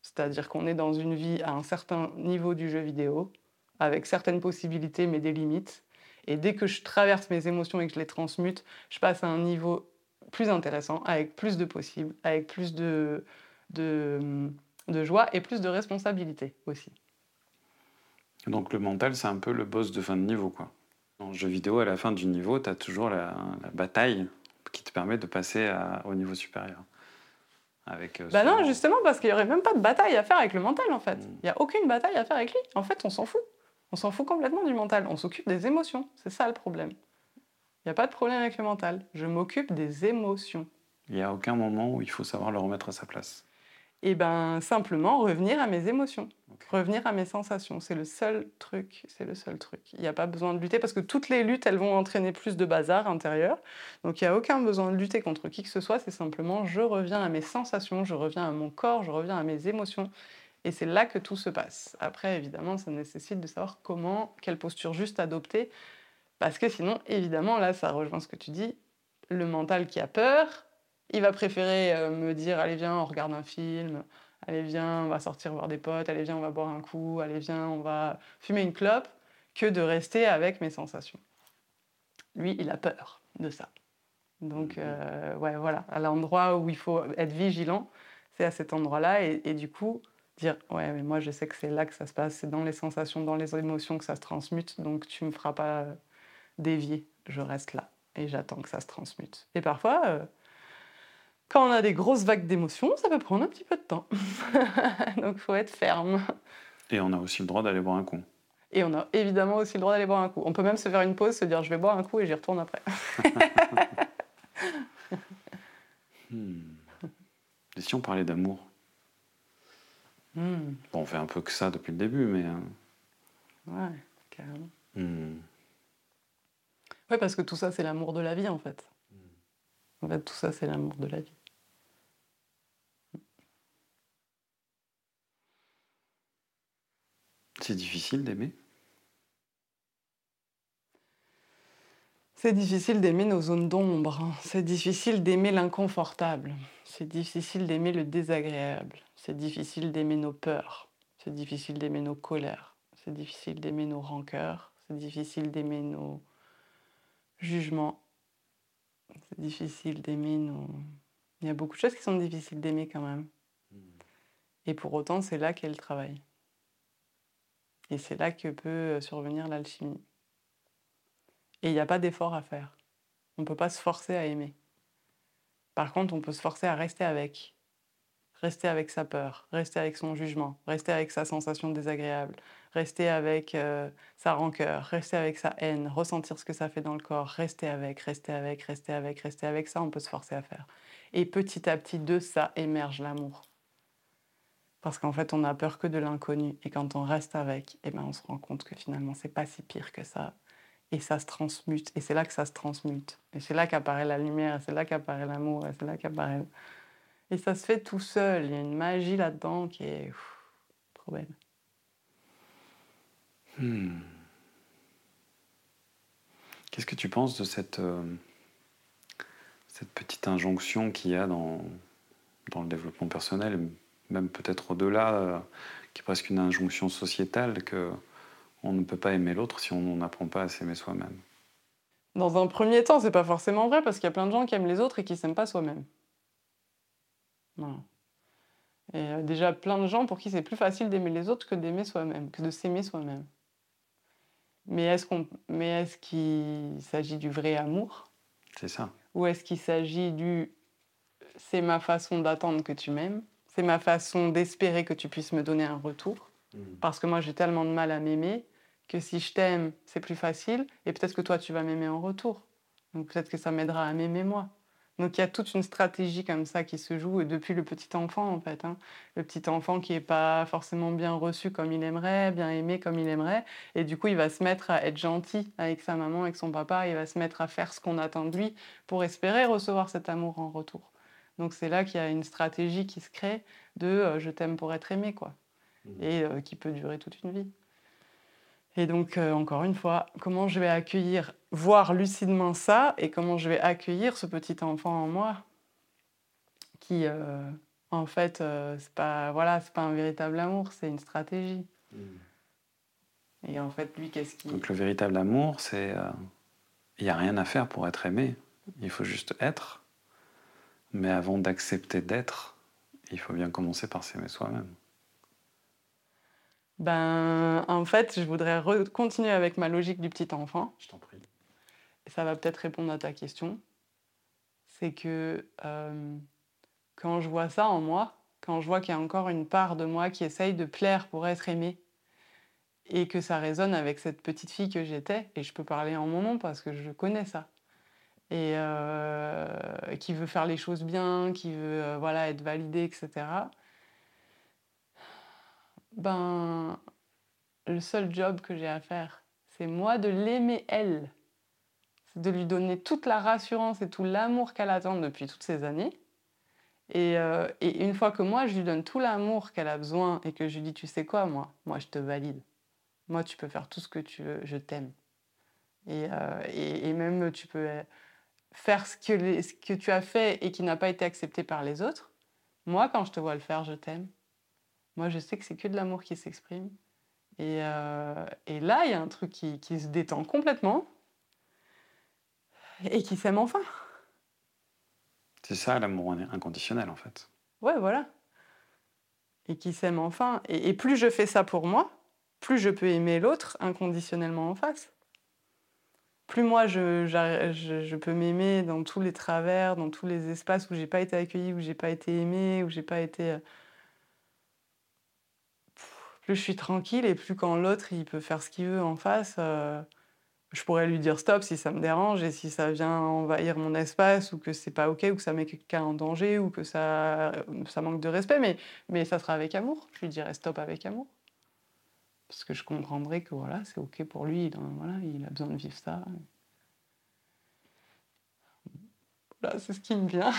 B: C'est-à-dire qu'on est dans une vie à un certain niveau du jeu vidéo avec certaines possibilités mais des limites. Et dès que je traverse mes émotions et que je les transmute, je passe à un niveau plus intéressant, avec plus de possibles, avec plus de, de, joie et plus de responsabilité aussi.
A: Donc le mental, c'est un peu le boss de fin de niveau. quoi. En jeu vidéo, à la fin du niveau, tu as toujours la, bataille qui te permet de passer au niveau supérieur. Avec,
B: euh, bah non, justement, parce qu'il n'y aurait même pas de bataille à faire avec le mental, en fait. Hmm. Il n'y a aucune bataille à faire avec lui. En fait, on s'en fout. On s'en fout complètement du mental, on s'occupe des émotions, c'est ça le problème. Il n'y a pas de problème avec le mental, je m'occupe des émotions.
A: Il n'y a aucun moment où il faut savoir le remettre à sa place.
B: Et eh ben simplement revenir à mes émotions, revenir à mes sensations, c'est le seul truc, c'est le seul truc. Il n'y a pas besoin de lutter parce que toutes les luttes, elles vont entraîner plus de bazar intérieur. Donc il n'y a aucun besoin de lutter contre qui que ce soit, c'est simplement je reviens à mes sensations, je reviens à mon corps, je reviens à mes émotions et c'est là que tout se passe. Après, évidemment, ça nécessite de savoir comment, quelle posture juste adopter. Parce que sinon, évidemment, là, ça rejoint ce que tu dis. Le mental qui a peur, il va préférer euh, me dire Allez, viens, on regarde un film. Allez, viens, on va sortir voir des potes. Allez, viens, on va boire un coup. Allez, viens, on va fumer une clope. Que de rester avec mes sensations. Lui, il a peur de ça. Donc, euh, ouais, voilà. À l'endroit où il faut être vigilant, c'est à cet endroit-là. et du coup, dire ouais mais moi je sais que c'est là que ça se passe, c'est dans les sensations, dans les émotions que ça se transmute, donc tu me feras pas euh, dévier, je reste là et j'attends que ça se transmute. Et parfois, euh, quand on a des grosses vagues d'émotions, ça peut prendre un petit peu de temps, donc faut être ferme.
A: Et on a aussi le droit d'aller boire un coup.
B: Et on a évidemment aussi le droit d'aller boire un coup. On peut même se faire une pause, se dire je vais boire un coup et j'y retourne après.
A: hmm. Et si on parlait d'amour? Hmm. Bon, on fait un peu que ça depuis le début, mais. Euh,
B: ouais, carrément. Hmm. Ouais, parce que tout ça, c'est l'amour de la vie, en fait. En fait, tout ça, c'est l'amour de la vie.
A: C'est difficile d'aimer?
B: C'est difficile d'aimer nos zones d'ombre. C'est difficile d'aimer l'inconfortable. C'est difficile d'aimer le désagréable. C'est difficile d'aimer nos peurs. C'est difficile d'aimer nos colères. C'est difficile d'aimer nos rancœurs. C'est difficile d'aimer nos jugements. C'est difficile d'aimer nos... Il y a beaucoup de choses qui sont difficiles d'aimer quand même. Et pour autant, c'est là qu'est le travail. Et c'est là que peut survenir l'alchimie. Et il n'y a pas d'effort à faire. On ne peut pas se forcer à aimer. Par contre, on peut se forcer à rester avec, rester avec sa peur, rester avec son jugement, rester avec sa sensation désagréable, rester avec euh, sa rancœur, rester avec sa haine, ressentir ce que ça fait dans le corps, rester avec, rester avec, rester avec, rester avec ça, on peut se forcer à faire. Et petit à petit, de ça émerge l'amour. Parce qu'en fait, on n'a peur que de l'inconnu. Et quand on reste avec, eh ben, on se rend compte que finalement, c'est pas si pire que ça. Et ça se transmute. Et c'est là que ça se transmute. Et c'est là qu'apparaît la lumière, c'est là qu'apparaît l'amour, et c'est là qu'apparaît. Et ça se fait tout seul. Il y a une magie là-dedans qui est trop belle.
A: Hmm. Qu'est-ce que tu penses de cette, euh, cette petite injonction qu'il y a dans, dans le développement personnel, même peut-être au-delà, euh, qui est presque une injonction sociétale que on ne peut pas aimer l'autre si on n'apprend pas à s'aimer soi-même?
B: Dans un premier temps, c'est pas forcément vrai parce qu'il y a plein de gens qui aiment les autres et qui s'aiment pas soi-même. Et euh, déjà plein de gens pour qui c'est plus facile d'aimer les autres que d'aimer soi-même, que de s'aimer soi-même. Mais est-ce qu'on, mais est-ce qu'il s'agit du vrai amour?
A: C'est ça.
B: Ou est-ce qu'il s'agit du c'est ma façon d'attendre que tu m'aimes, c'est ma façon d'espérer que tu puisses me donner un retour, mmh. parce que moi j'ai tellement de mal à m'aimer que si je t'aime, c'est plus facile, et peut-être que toi, tu vas m'aimer en retour. Donc peut-être que ça m'aidera à m'aimer moi. Donc il y a toute une stratégie comme ça qui se joue, depuis le petit enfant en fait. Hein. Le petit enfant qui n'est pas forcément bien reçu comme il aimerait, bien aimé comme il aimerait, et du coup il va se mettre à être gentil avec sa maman, avec son papa, il va se mettre à faire ce qu'on attend de lui pour espérer recevoir cet amour en retour. Donc c'est là qu'il y a une stratégie qui se crée de euh, je t'aime pour être aimé, quoi. Mmh. Et euh, qui peut durer toute une vie. Et donc, euh, encore une fois, comment je vais accueillir, voir lucidement ça, et comment je vais accueillir ce petit enfant en moi, qui, euh, en fait, euh, c'est pas, voilà, c'est pas un véritable amour, c'est une stratégie. Hmm. Et en fait, lui, qu'est-ce qui...
A: Donc le véritable amour, c'est, il n'y a rien à faire pour être aimé. Il faut juste être. Mais avant d'accepter d'être, il faut bien commencer par s'aimer soi-même.
B: Ben, en fait, je voudrais continuer avec ma logique du petit enfant.
A: Je t'en prie.
B: Et ça va peut-être répondre à ta question. C'est que euh, quand je vois ça en moi, quand je vois qu'il y a encore une part de moi qui essaye de plaire pour être aimée, et que ça résonne avec cette petite fille que j'étais, et je peux parler en mon nom parce que je connais ça, et euh, qui veut faire les choses bien, qui veut euh, voilà, être validée, etc ben, le seul job que j'ai à faire, c'est moi de l'aimer elle. C'est de lui donner toute la rassurance et tout l'amour qu'elle attend depuis toutes ces années. Et, euh, et, une fois que moi, je lui donne tout l'amour qu'elle a besoin et que je lui dis, tu sais quoi, moi, moi, je te valide. Moi, tu peux faire tout ce que tu veux, je t'aime. Et, euh, et, même, tu peux faire ce que, ce que tu as fait et qui n'a pas été accepté par les autres. Moi, quand je te vois le faire, je t'aime. Moi, je sais que c'est que de l'amour qui s'exprime. Et, euh, et, là, il y a un truc qui, qui, se détend complètement et qui s'aime enfin.
A: C'est ça l'amour inconditionnel, en fait.
B: Ouais, voilà. Et qui s'aime enfin. Et, et, plus je fais ça pour moi, plus je peux aimer l'autre inconditionnellement en face. Plus moi, je, je, je peux m'aimer dans tous les travers, dans tous les espaces où j'ai pas été accueillie, où j'ai pas été aimée, où j'ai pas été euh, plus je suis tranquille et plus quand l'autre il peut faire ce qu'il veut en face, euh, je pourrais lui dire stop si ça me dérange et si ça vient envahir mon espace ou que c'est pas ok ou que ça met quelqu'un en danger ou que ça, manque de respect, mais, mais ça sera avec amour. Je lui dirais stop avec amour. Parce que je comprendrai que voilà, c'est ok pour lui, il, voilà, il a besoin de vivre ça. Voilà, c'est ce qui me vient.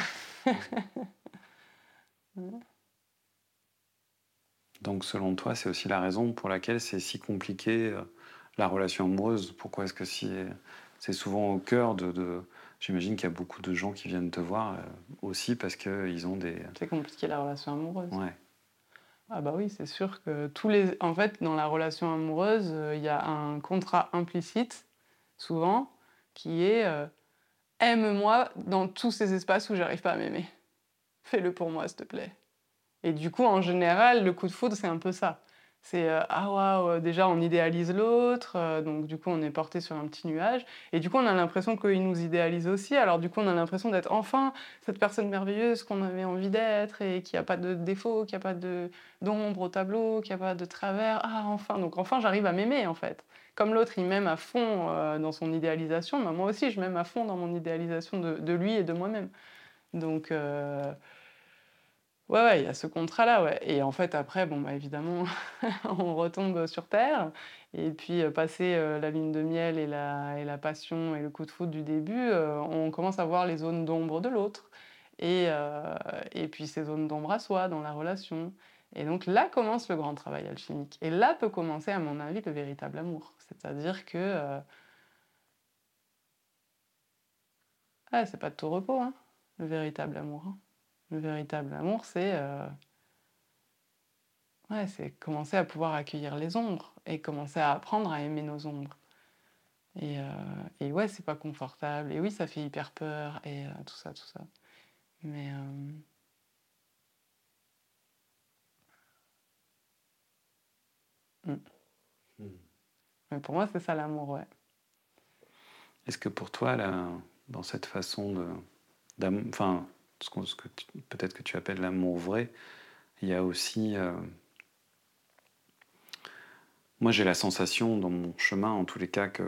A: Donc selon toi, c'est aussi la raison pour laquelle c'est si compliqué euh, la relation amoureuse? Pourquoi est-ce que si, c'est souvent au cœur de... J'imagine qu'il y a beaucoup de gens qui viennent te voir euh, aussi parce qu'ils ont des...
B: C'est compliqué la relation amoureuse.
A: Ouais.
B: Ah bah oui, c'est sûr que tous les... En fait, dans la relation amoureuse, euh, il y a un contrat implicite, souvent, qui est aime-moi dans tous ces espaces où j'arrive pas à m'aimer. Fais-le pour moi, s'il te plaît. Et du coup, en général, le coup de foudre, c'est un peu ça. C'est euh, ah waouh, euh, déjà on idéalise l'autre, euh, donc du coup on est porté sur un petit nuage, et du coup on a l'impression qu'il nous idéalise aussi, alors du coup on a l'impression d'être enfin cette personne merveilleuse qu'on avait envie d'être, et qui a pas de défaut, qui a pas d'ombre au tableau, qui a pas de travers, ah enfin, donc enfin j'arrive à m'aimer en fait. Comme l'autre il m'aime à fond dans son idéalisation, bah, moi aussi je m'aime à fond dans mon idéalisation de, de lui et de moi-même. Donc Ouais, il y a ce contrat-là, ouais. Et en fait, après, bon, bah, évidemment, on retombe sur terre. Et puis, euh, passer euh, la ligne de miel et la, passion et le coup de foudre du début, euh, on commence à voir les zones d'ombre de l'autre. Et, et puis, ces zones d'ombre à soi dans la relation. Et donc là commence le grand travail alchimique. Et là peut commencer, à mon avis, le véritable amour. C'est-à-dire que. Ah, c'est pas de tout repos, hein, le véritable amour. Hein. Le véritable amour, c'est euh, ouais, c'est commencer à pouvoir accueillir les ombres et commencer à apprendre à aimer nos ombres. Et, euh, et ouais, c'est pas confortable. Et oui, ça fait hyper peur et euh, tout ça, tout ça. Mais mm. Hmm. Mais pour moi, c'est ça l'amour, ouais.
A: Est-ce que pour toi, là, dans cette façon de, enfin, ce que peut-être que tu appelles l'amour vrai, il y a aussi... Euh, moi, j'ai la sensation dans mon chemin, en tous les cas, que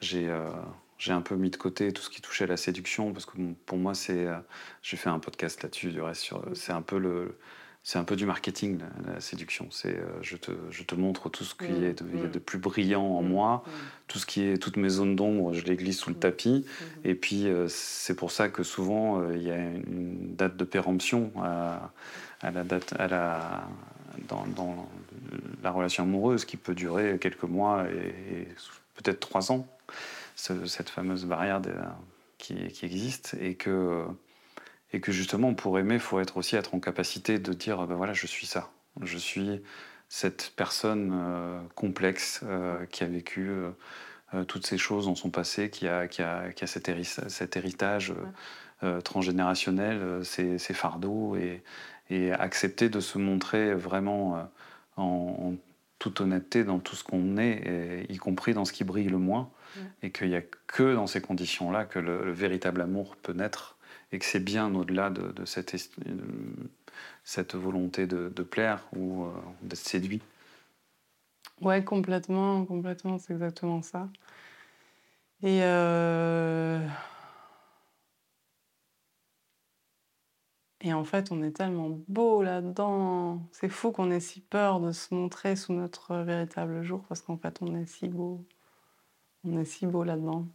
A: j'ai euh, j'ai un peu mis de côté tout ce qui touchait à la séduction, parce que pour moi, c'est... Euh, j'ai fait un podcast là-dessus, du reste, c'est un peu le c'est un peu du marketing, la, séduction. C'est euh, je, te, je, te, montre tout ce qui mm. est de, de, plus brillant en mm. moi, mm. tout ce qui est toutes mes zones d'ombre, je les glisse sous le tapis. Et puis euh, c'est pour ça que souvent euh, il y a une date de péremption à, la date, à la, dans, dans, la relation amoureuse qui peut durer quelques mois et, peut-être trois ans. cette fameuse barrière qui, qui, existe et que et que justement pour aimer, il faut être aussi être en capacité de dire ben voilà, je suis ça, je suis cette personne euh, complexe euh, qui a vécu euh, toutes ces choses dans son passé, qui a, qui a, qui a cet, cet, héritage transgénérationnel, ces, ces, fardeaux, et, et, accepter de se montrer vraiment en, toute honnêteté dans tout ce qu'on est, y compris dans ce qui brille le moins, et qu'il n'y a que dans ces conditions-là que le véritable amour peut naître et que c'est bien au-delà de, cette, cette, volonté de, plaire ou euh, d'être séduit.
B: Ouais, complètement, complètement, c'est exactement ça. Et euh, Et en fait, on est tellement beau là-dedans. C'est fou qu'on ait si peur de se montrer sous notre véritable jour parce qu'en fait, on est si beau. On est si beau là-dedans.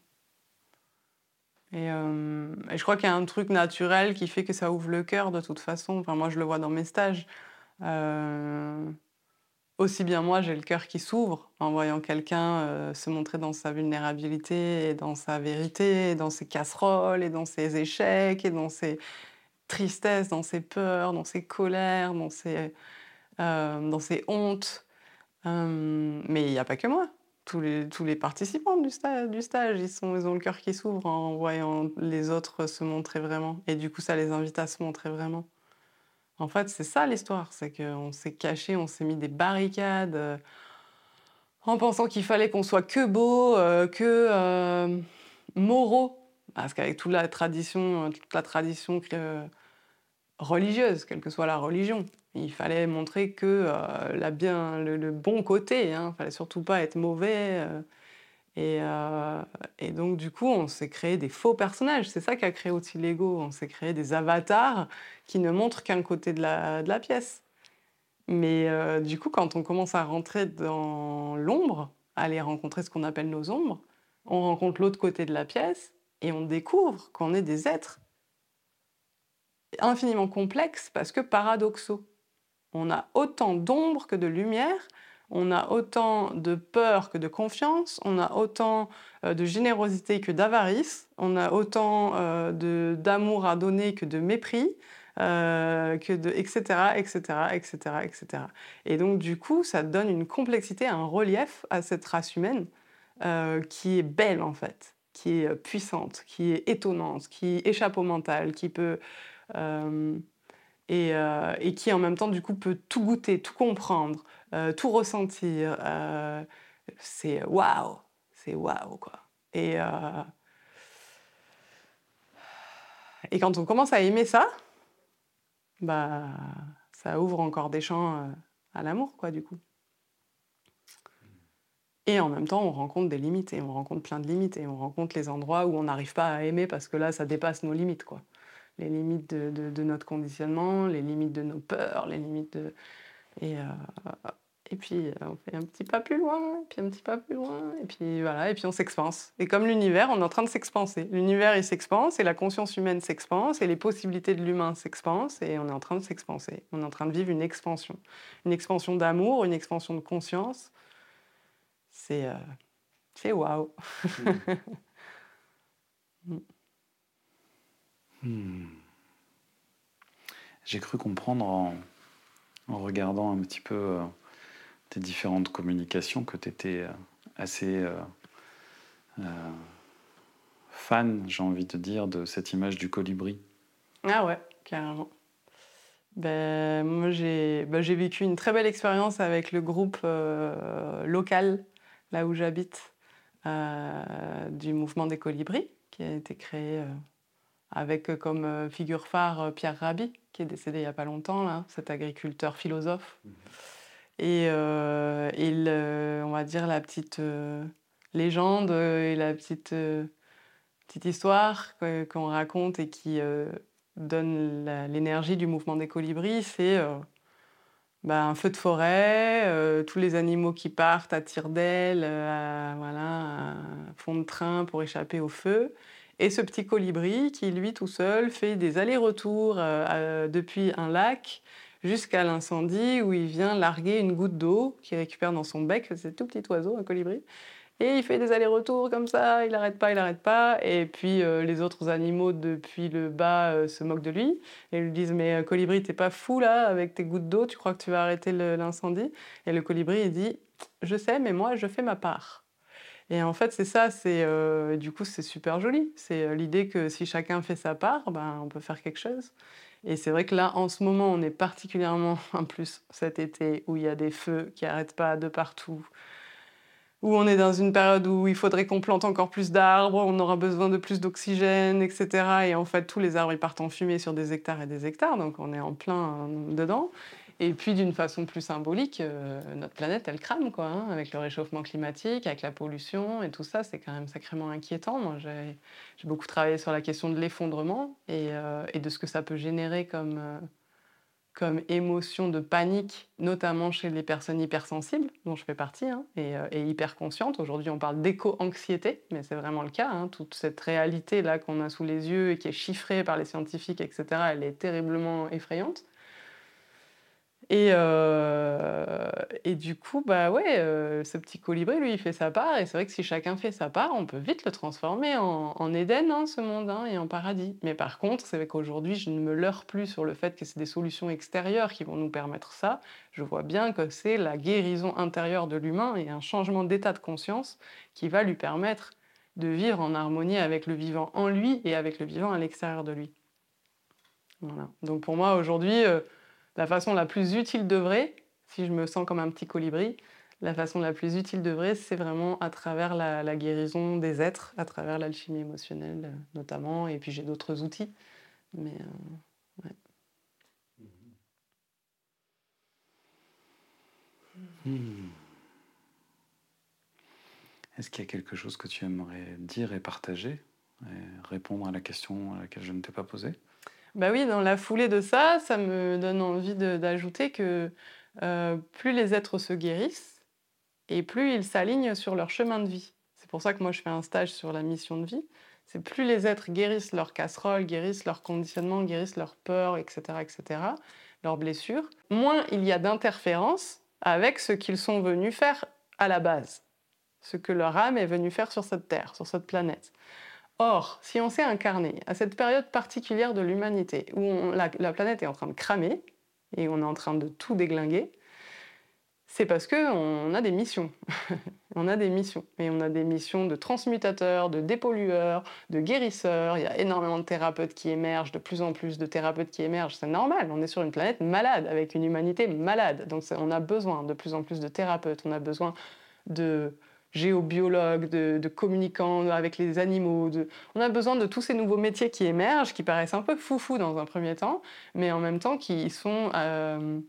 B: Euh, et, je crois qu'il y a un truc naturel qui fait que ça ouvre le cœur de toute façon. Enfin, moi, je le vois dans mes stages. Euh, aussi bien moi, j'ai le cœur qui s'ouvre en voyant quelqu'un euh, se montrer dans sa vulnérabilité, et dans sa vérité, dans ses casseroles, et dans ses échecs, et dans ses tristesses, dans ses peurs, dans ses colères, dans ses, dans ses hontes. mais il n'y a pas que moi tous les, participants du, stage, ils, ont le cœur qui s'ouvre en voyant les autres se montrer vraiment. Et du coup, ça les invite à se montrer vraiment. En fait, c'est ça l'histoire, c'est qu'on s'est caché, on s'est mis des barricades euh, en pensant qu'il fallait qu'on soit que beau, euh, que euh, moraux. Parce qu'avec toute la tradition, toute la tradition religieuse, quelle que soit la religion, il fallait montrer que euh, la bien, le, bon côté, hein, fallait surtout pas être mauvais. Euh, euh, et, donc, du coup, on s'est créé des faux personnages. C'est ça qui a créé aussi l'ego. On s'est créé des avatars qui ne montrent qu'un côté de la, de la, pièce. Mais du coup, quand on commence à rentrer dans l'ombre, aller rencontrer ce qu'on appelle nos ombres, on rencontre l'autre côté de la pièce et on découvre qu'on est des êtres infiniment complexes parce que paradoxaux. On a autant d'ombre que de lumière, on a autant de peur que de confiance, on a autant euh, de générosité que d'avarice, on a autant euh, d'amour à donner que de mépris, euh, que de etc etc etc etc. Et donc du coup, ça donne une complexité, un relief à cette race humaine qui est belle en fait, qui est puissante, qui est étonnante, qui échappe au mental, qui peut et, qui en même temps du coup peut tout goûter, tout comprendre, euh, tout ressentir. Euh, c'est waouh, c'est waouh quoi. Et, et quand on commence à aimer ça, bah ça ouvre encore des champs à l'amour quoi du coup. Et en même temps, on rencontre des limites, et on rencontre plein de limites, et on rencontre les endroits où on n'arrive pas à aimer parce que là, ça dépasse nos limites, quoi. Les limites de, notre conditionnement, les limites de nos peurs, les limites de... Et, euh, et puis euh, on fait un petit pas plus loin, puis un petit pas plus loin, et puis voilà, et puis on s'expanse. Et comme l'univers, on est en train de s'expanser. L'univers, il s'expanse, et la conscience humaine s'expanse, et les possibilités de l'humain s'expansent, et on est en train de s'expanser. On est en train de vivre une expansion. Une expansion d'amour, une expansion de conscience. C'est... Euh, c'est waouh
A: hmm. Hmm. J'ai cru comprendre en, regardant un petit peu euh, tes différentes communications que tu étais euh, assez euh, fan, j'ai envie de dire, de cette image du colibri.
B: Ah ouais, carrément. Ben, moi, j'ai ben, vécu une très belle expérience avec le groupe local, là où j'habite, du mouvement des colibris, qui a été créé avec euh, comme euh, figure phare euh, Pierre Rabhi, qui est décédé il n'y a pas longtemps, là, cet agriculteur philosophe. Mhm. Et on va dire la petite légende et la petite, petite histoire qu'on raconte et qui donne l'énergie du mouvement des colibris, c'est bah, un feu de forêt, tous les animaux qui partent à tire d'aile, voilà, à fond de train pour échapper au feu. Et ce petit colibri qui, lui, tout seul, fait des allers-retours euh, depuis un lac jusqu'à l'incendie où il vient larguer une goutte d'eau qu'il récupère dans son bec. C'est tout petit oiseau, un colibri. Et il fait des allers-retours comme ça, il n'arrête pas, il n'arrête pas. Et puis euh, les autres animaux depuis le bas euh, se moquent de lui et lui disent Mais colibri, t'es pas fou là avec tes gouttes d'eau, tu crois que tu vas arrêter l'incendie? Et le colibri, il dit Je sais, mais moi, je fais ma part. Et en fait, c'est ça, c'est euh, du coup, c'est super joli. C'est euh, l'idée que si chacun fait sa part, ben, on peut faire quelque chose. Et c'est vrai que là, en ce moment, on est particulièrement, en plus, cet été, où il y a des feux qui n'arrêtent pas de partout, où on est dans une période où il faudrait qu'on plante encore plus d'arbres, on aura besoin de plus d'oxygène, etc. Et en fait, tous les arbres, ils partent en fumée sur des hectares et des hectares, donc on est en plein euh, dedans. Et puis d'une façon plus symbolique, euh, notre planète, elle crame, quoi, hein, avec le réchauffement climatique, avec la pollution et tout ça, c'est quand même sacrément inquiétant. J'ai beaucoup travaillé sur la question de l'effondrement et, euh, de ce que ça peut générer comme, euh, comme émotion de panique, notamment chez les personnes hypersensibles, dont je fais partie, hein, et, et, hyper conscientes. Aujourd'hui, on parle d'éco-anxiété, mais c'est vraiment le cas. Hein, toute cette réalité-là qu'on a sous les yeux et qui est chiffrée par les scientifiques, etc., elle est terriblement effrayante. Et, euh, et du coup, bah ouais, euh, ce petit colibri, lui, il fait sa part. Et c'est vrai que si chacun fait sa part, on peut vite le transformer en, en Éden, hein, ce monde, hein, et en paradis. Mais par contre, c'est vrai qu'aujourd'hui, je ne me leurre plus sur le fait que c'est des solutions extérieures qui vont nous permettre ça. Je vois bien que c'est la guérison intérieure de l'humain et un changement d'état de conscience qui va lui permettre de vivre en harmonie avec le vivant en lui et avec le vivant à l'extérieur de lui. Voilà. Donc pour moi, aujourd'hui... Euh, la façon la plus utile de vrai, si je me sens comme un petit colibri, la façon la plus utile de vrai, c'est vraiment à travers la, guérison des êtres, à travers l'alchimie émotionnelle euh, notamment, et puis j'ai d'autres outils. Euh,
A: hmm. Est-ce qu'il y a quelque chose que tu aimerais dire et partager, et répondre à la question à laquelle je ne t'ai pas posée?
B: Bah oui, dans la foulée de ça, ça me donne envie d'ajouter que euh, plus les êtres se guérissent et plus ils s'alignent sur leur chemin de vie. C'est pour ça que moi je fais un stage sur la mission de vie. C'est plus les êtres guérissent leurs casseroles, guérissent leur conditionnement, guérissent leurs peurs, etc., etc., leurs blessures, moins il y a d'interférences avec ce qu'ils sont venus faire à la base, ce que leur âme est venue faire sur cette terre, sur cette planète. Or, si on s'est incarné à cette période particulière de l'humanité où la, planète est en train de cramer et on est en train de tout déglinguer, c'est parce qu'on a des missions. on a des missions. Et on a des missions de transmutateurs, de dépollueurs, de guérisseurs. Il y a énormément de thérapeutes qui émergent, de plus en plus de thérapeutes qui émergent. C'est normal, on est sur une planète malade, avec une humanité malade. Donc on a besoin de plus en plus de thérapeutes, on a besoin de géobiologues, de, communicants avec les animaux. On a besoin de tous ces nouveaux métiers qui émergent, qui paraissent un peu foufou dans un premier temps, mais en même temps qui sont euh,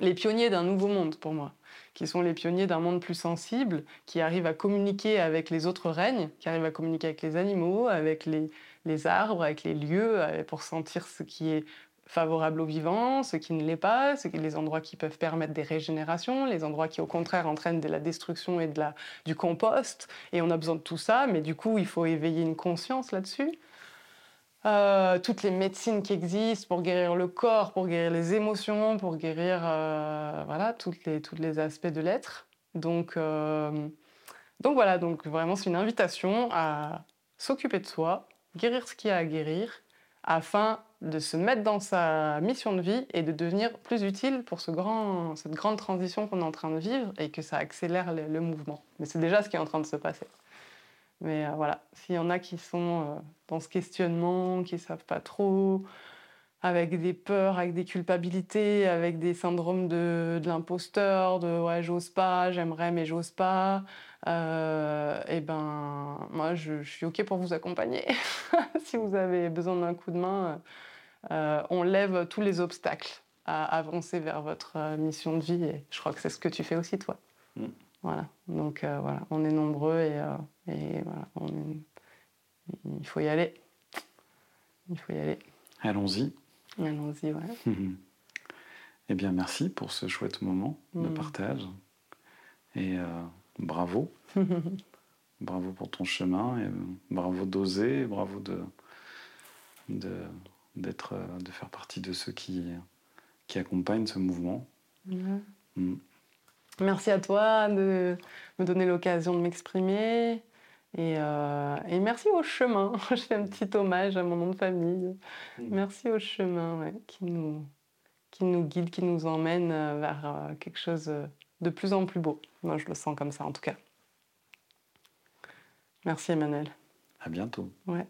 B: les pionniers d'un nouveau monde pour moi, qui sont les pionniers d'un monde plus sensible, qui arrivent à communiquer avec les autres règnes, qui arrivent à communiquer avec les animaux, avec les, les arbres, avec les lieux, pour sentir ce qui est favorable aux vivants, ce qui ne l'est pas, ce qui, les endroits qui peuvent permettre des régénérations, les endroits qui au contraire entraînent de la destruction et de la, du compost. Et on a besoin de tout ça, mais du coup il faut éveiller une conscience là-dessus. Euh, toutes les médecines qui existent pour guérir le corps, pour guérir les émotions, pour guérir euh, voilà, toutes les, tous les aspects de l'être. Donc, euh, donc voilà, donc vraiment c'est une invitation à s'occuper de soi, guérir ce qu'il y a à guérir, afin de se mettre dans sa mission de vie et de devenir plus utile pour ce grand, cette grande transition qu'on est en train de vivre et que ça accélère le, mouvement. Mais c'est déjà ce qui est en train de se passer. Mais euh, voilà, s'il y en a qui sont euh, dans ce questionnement, qui ne savent pas trop, avec des peurs, avec des culpabilités, avec des syndromes de, l'imposteur, de ouais, j'ose pas, j'aimerais mais j'ose pas, euh, et ben moi je, suis ok pour vous accompagner. si vous avez besoin d'un coup de main, euh, on lève tous les obstacles à avancer vers votre euh, mission de vie et je crois que c'est ce que tu fais aussi toi. Mm. Voilà, donc euh, voilà, on est nombreux et, et voilà, il faut y aller. Il faut y aller.
A: Allons-y.
B: Allons-y, ouais.
A: eh bien, merci pour ce chouette moment de mm. partage. Et bravo. bravo pour ton chemin et bravo d'oser, bravo de, de, d'être, euh, de faire partie de ceux qui, qui accompagnent ce mouvement.
B: Mm. Merci à toi de me donner l'occasion de m'exprimer. Et, euh, et, merci au chemin. Je fais un petit hommage à mon nom de famille. Mm. Merci au chemin qui, nous, qui nous guide, qui nous emmène euh, vers quelque chose de plus en plus beau. Moi, je le sens comme ça, en tout cas. Merci, Emmanuel.
A: À bientôt.
B: Ouais.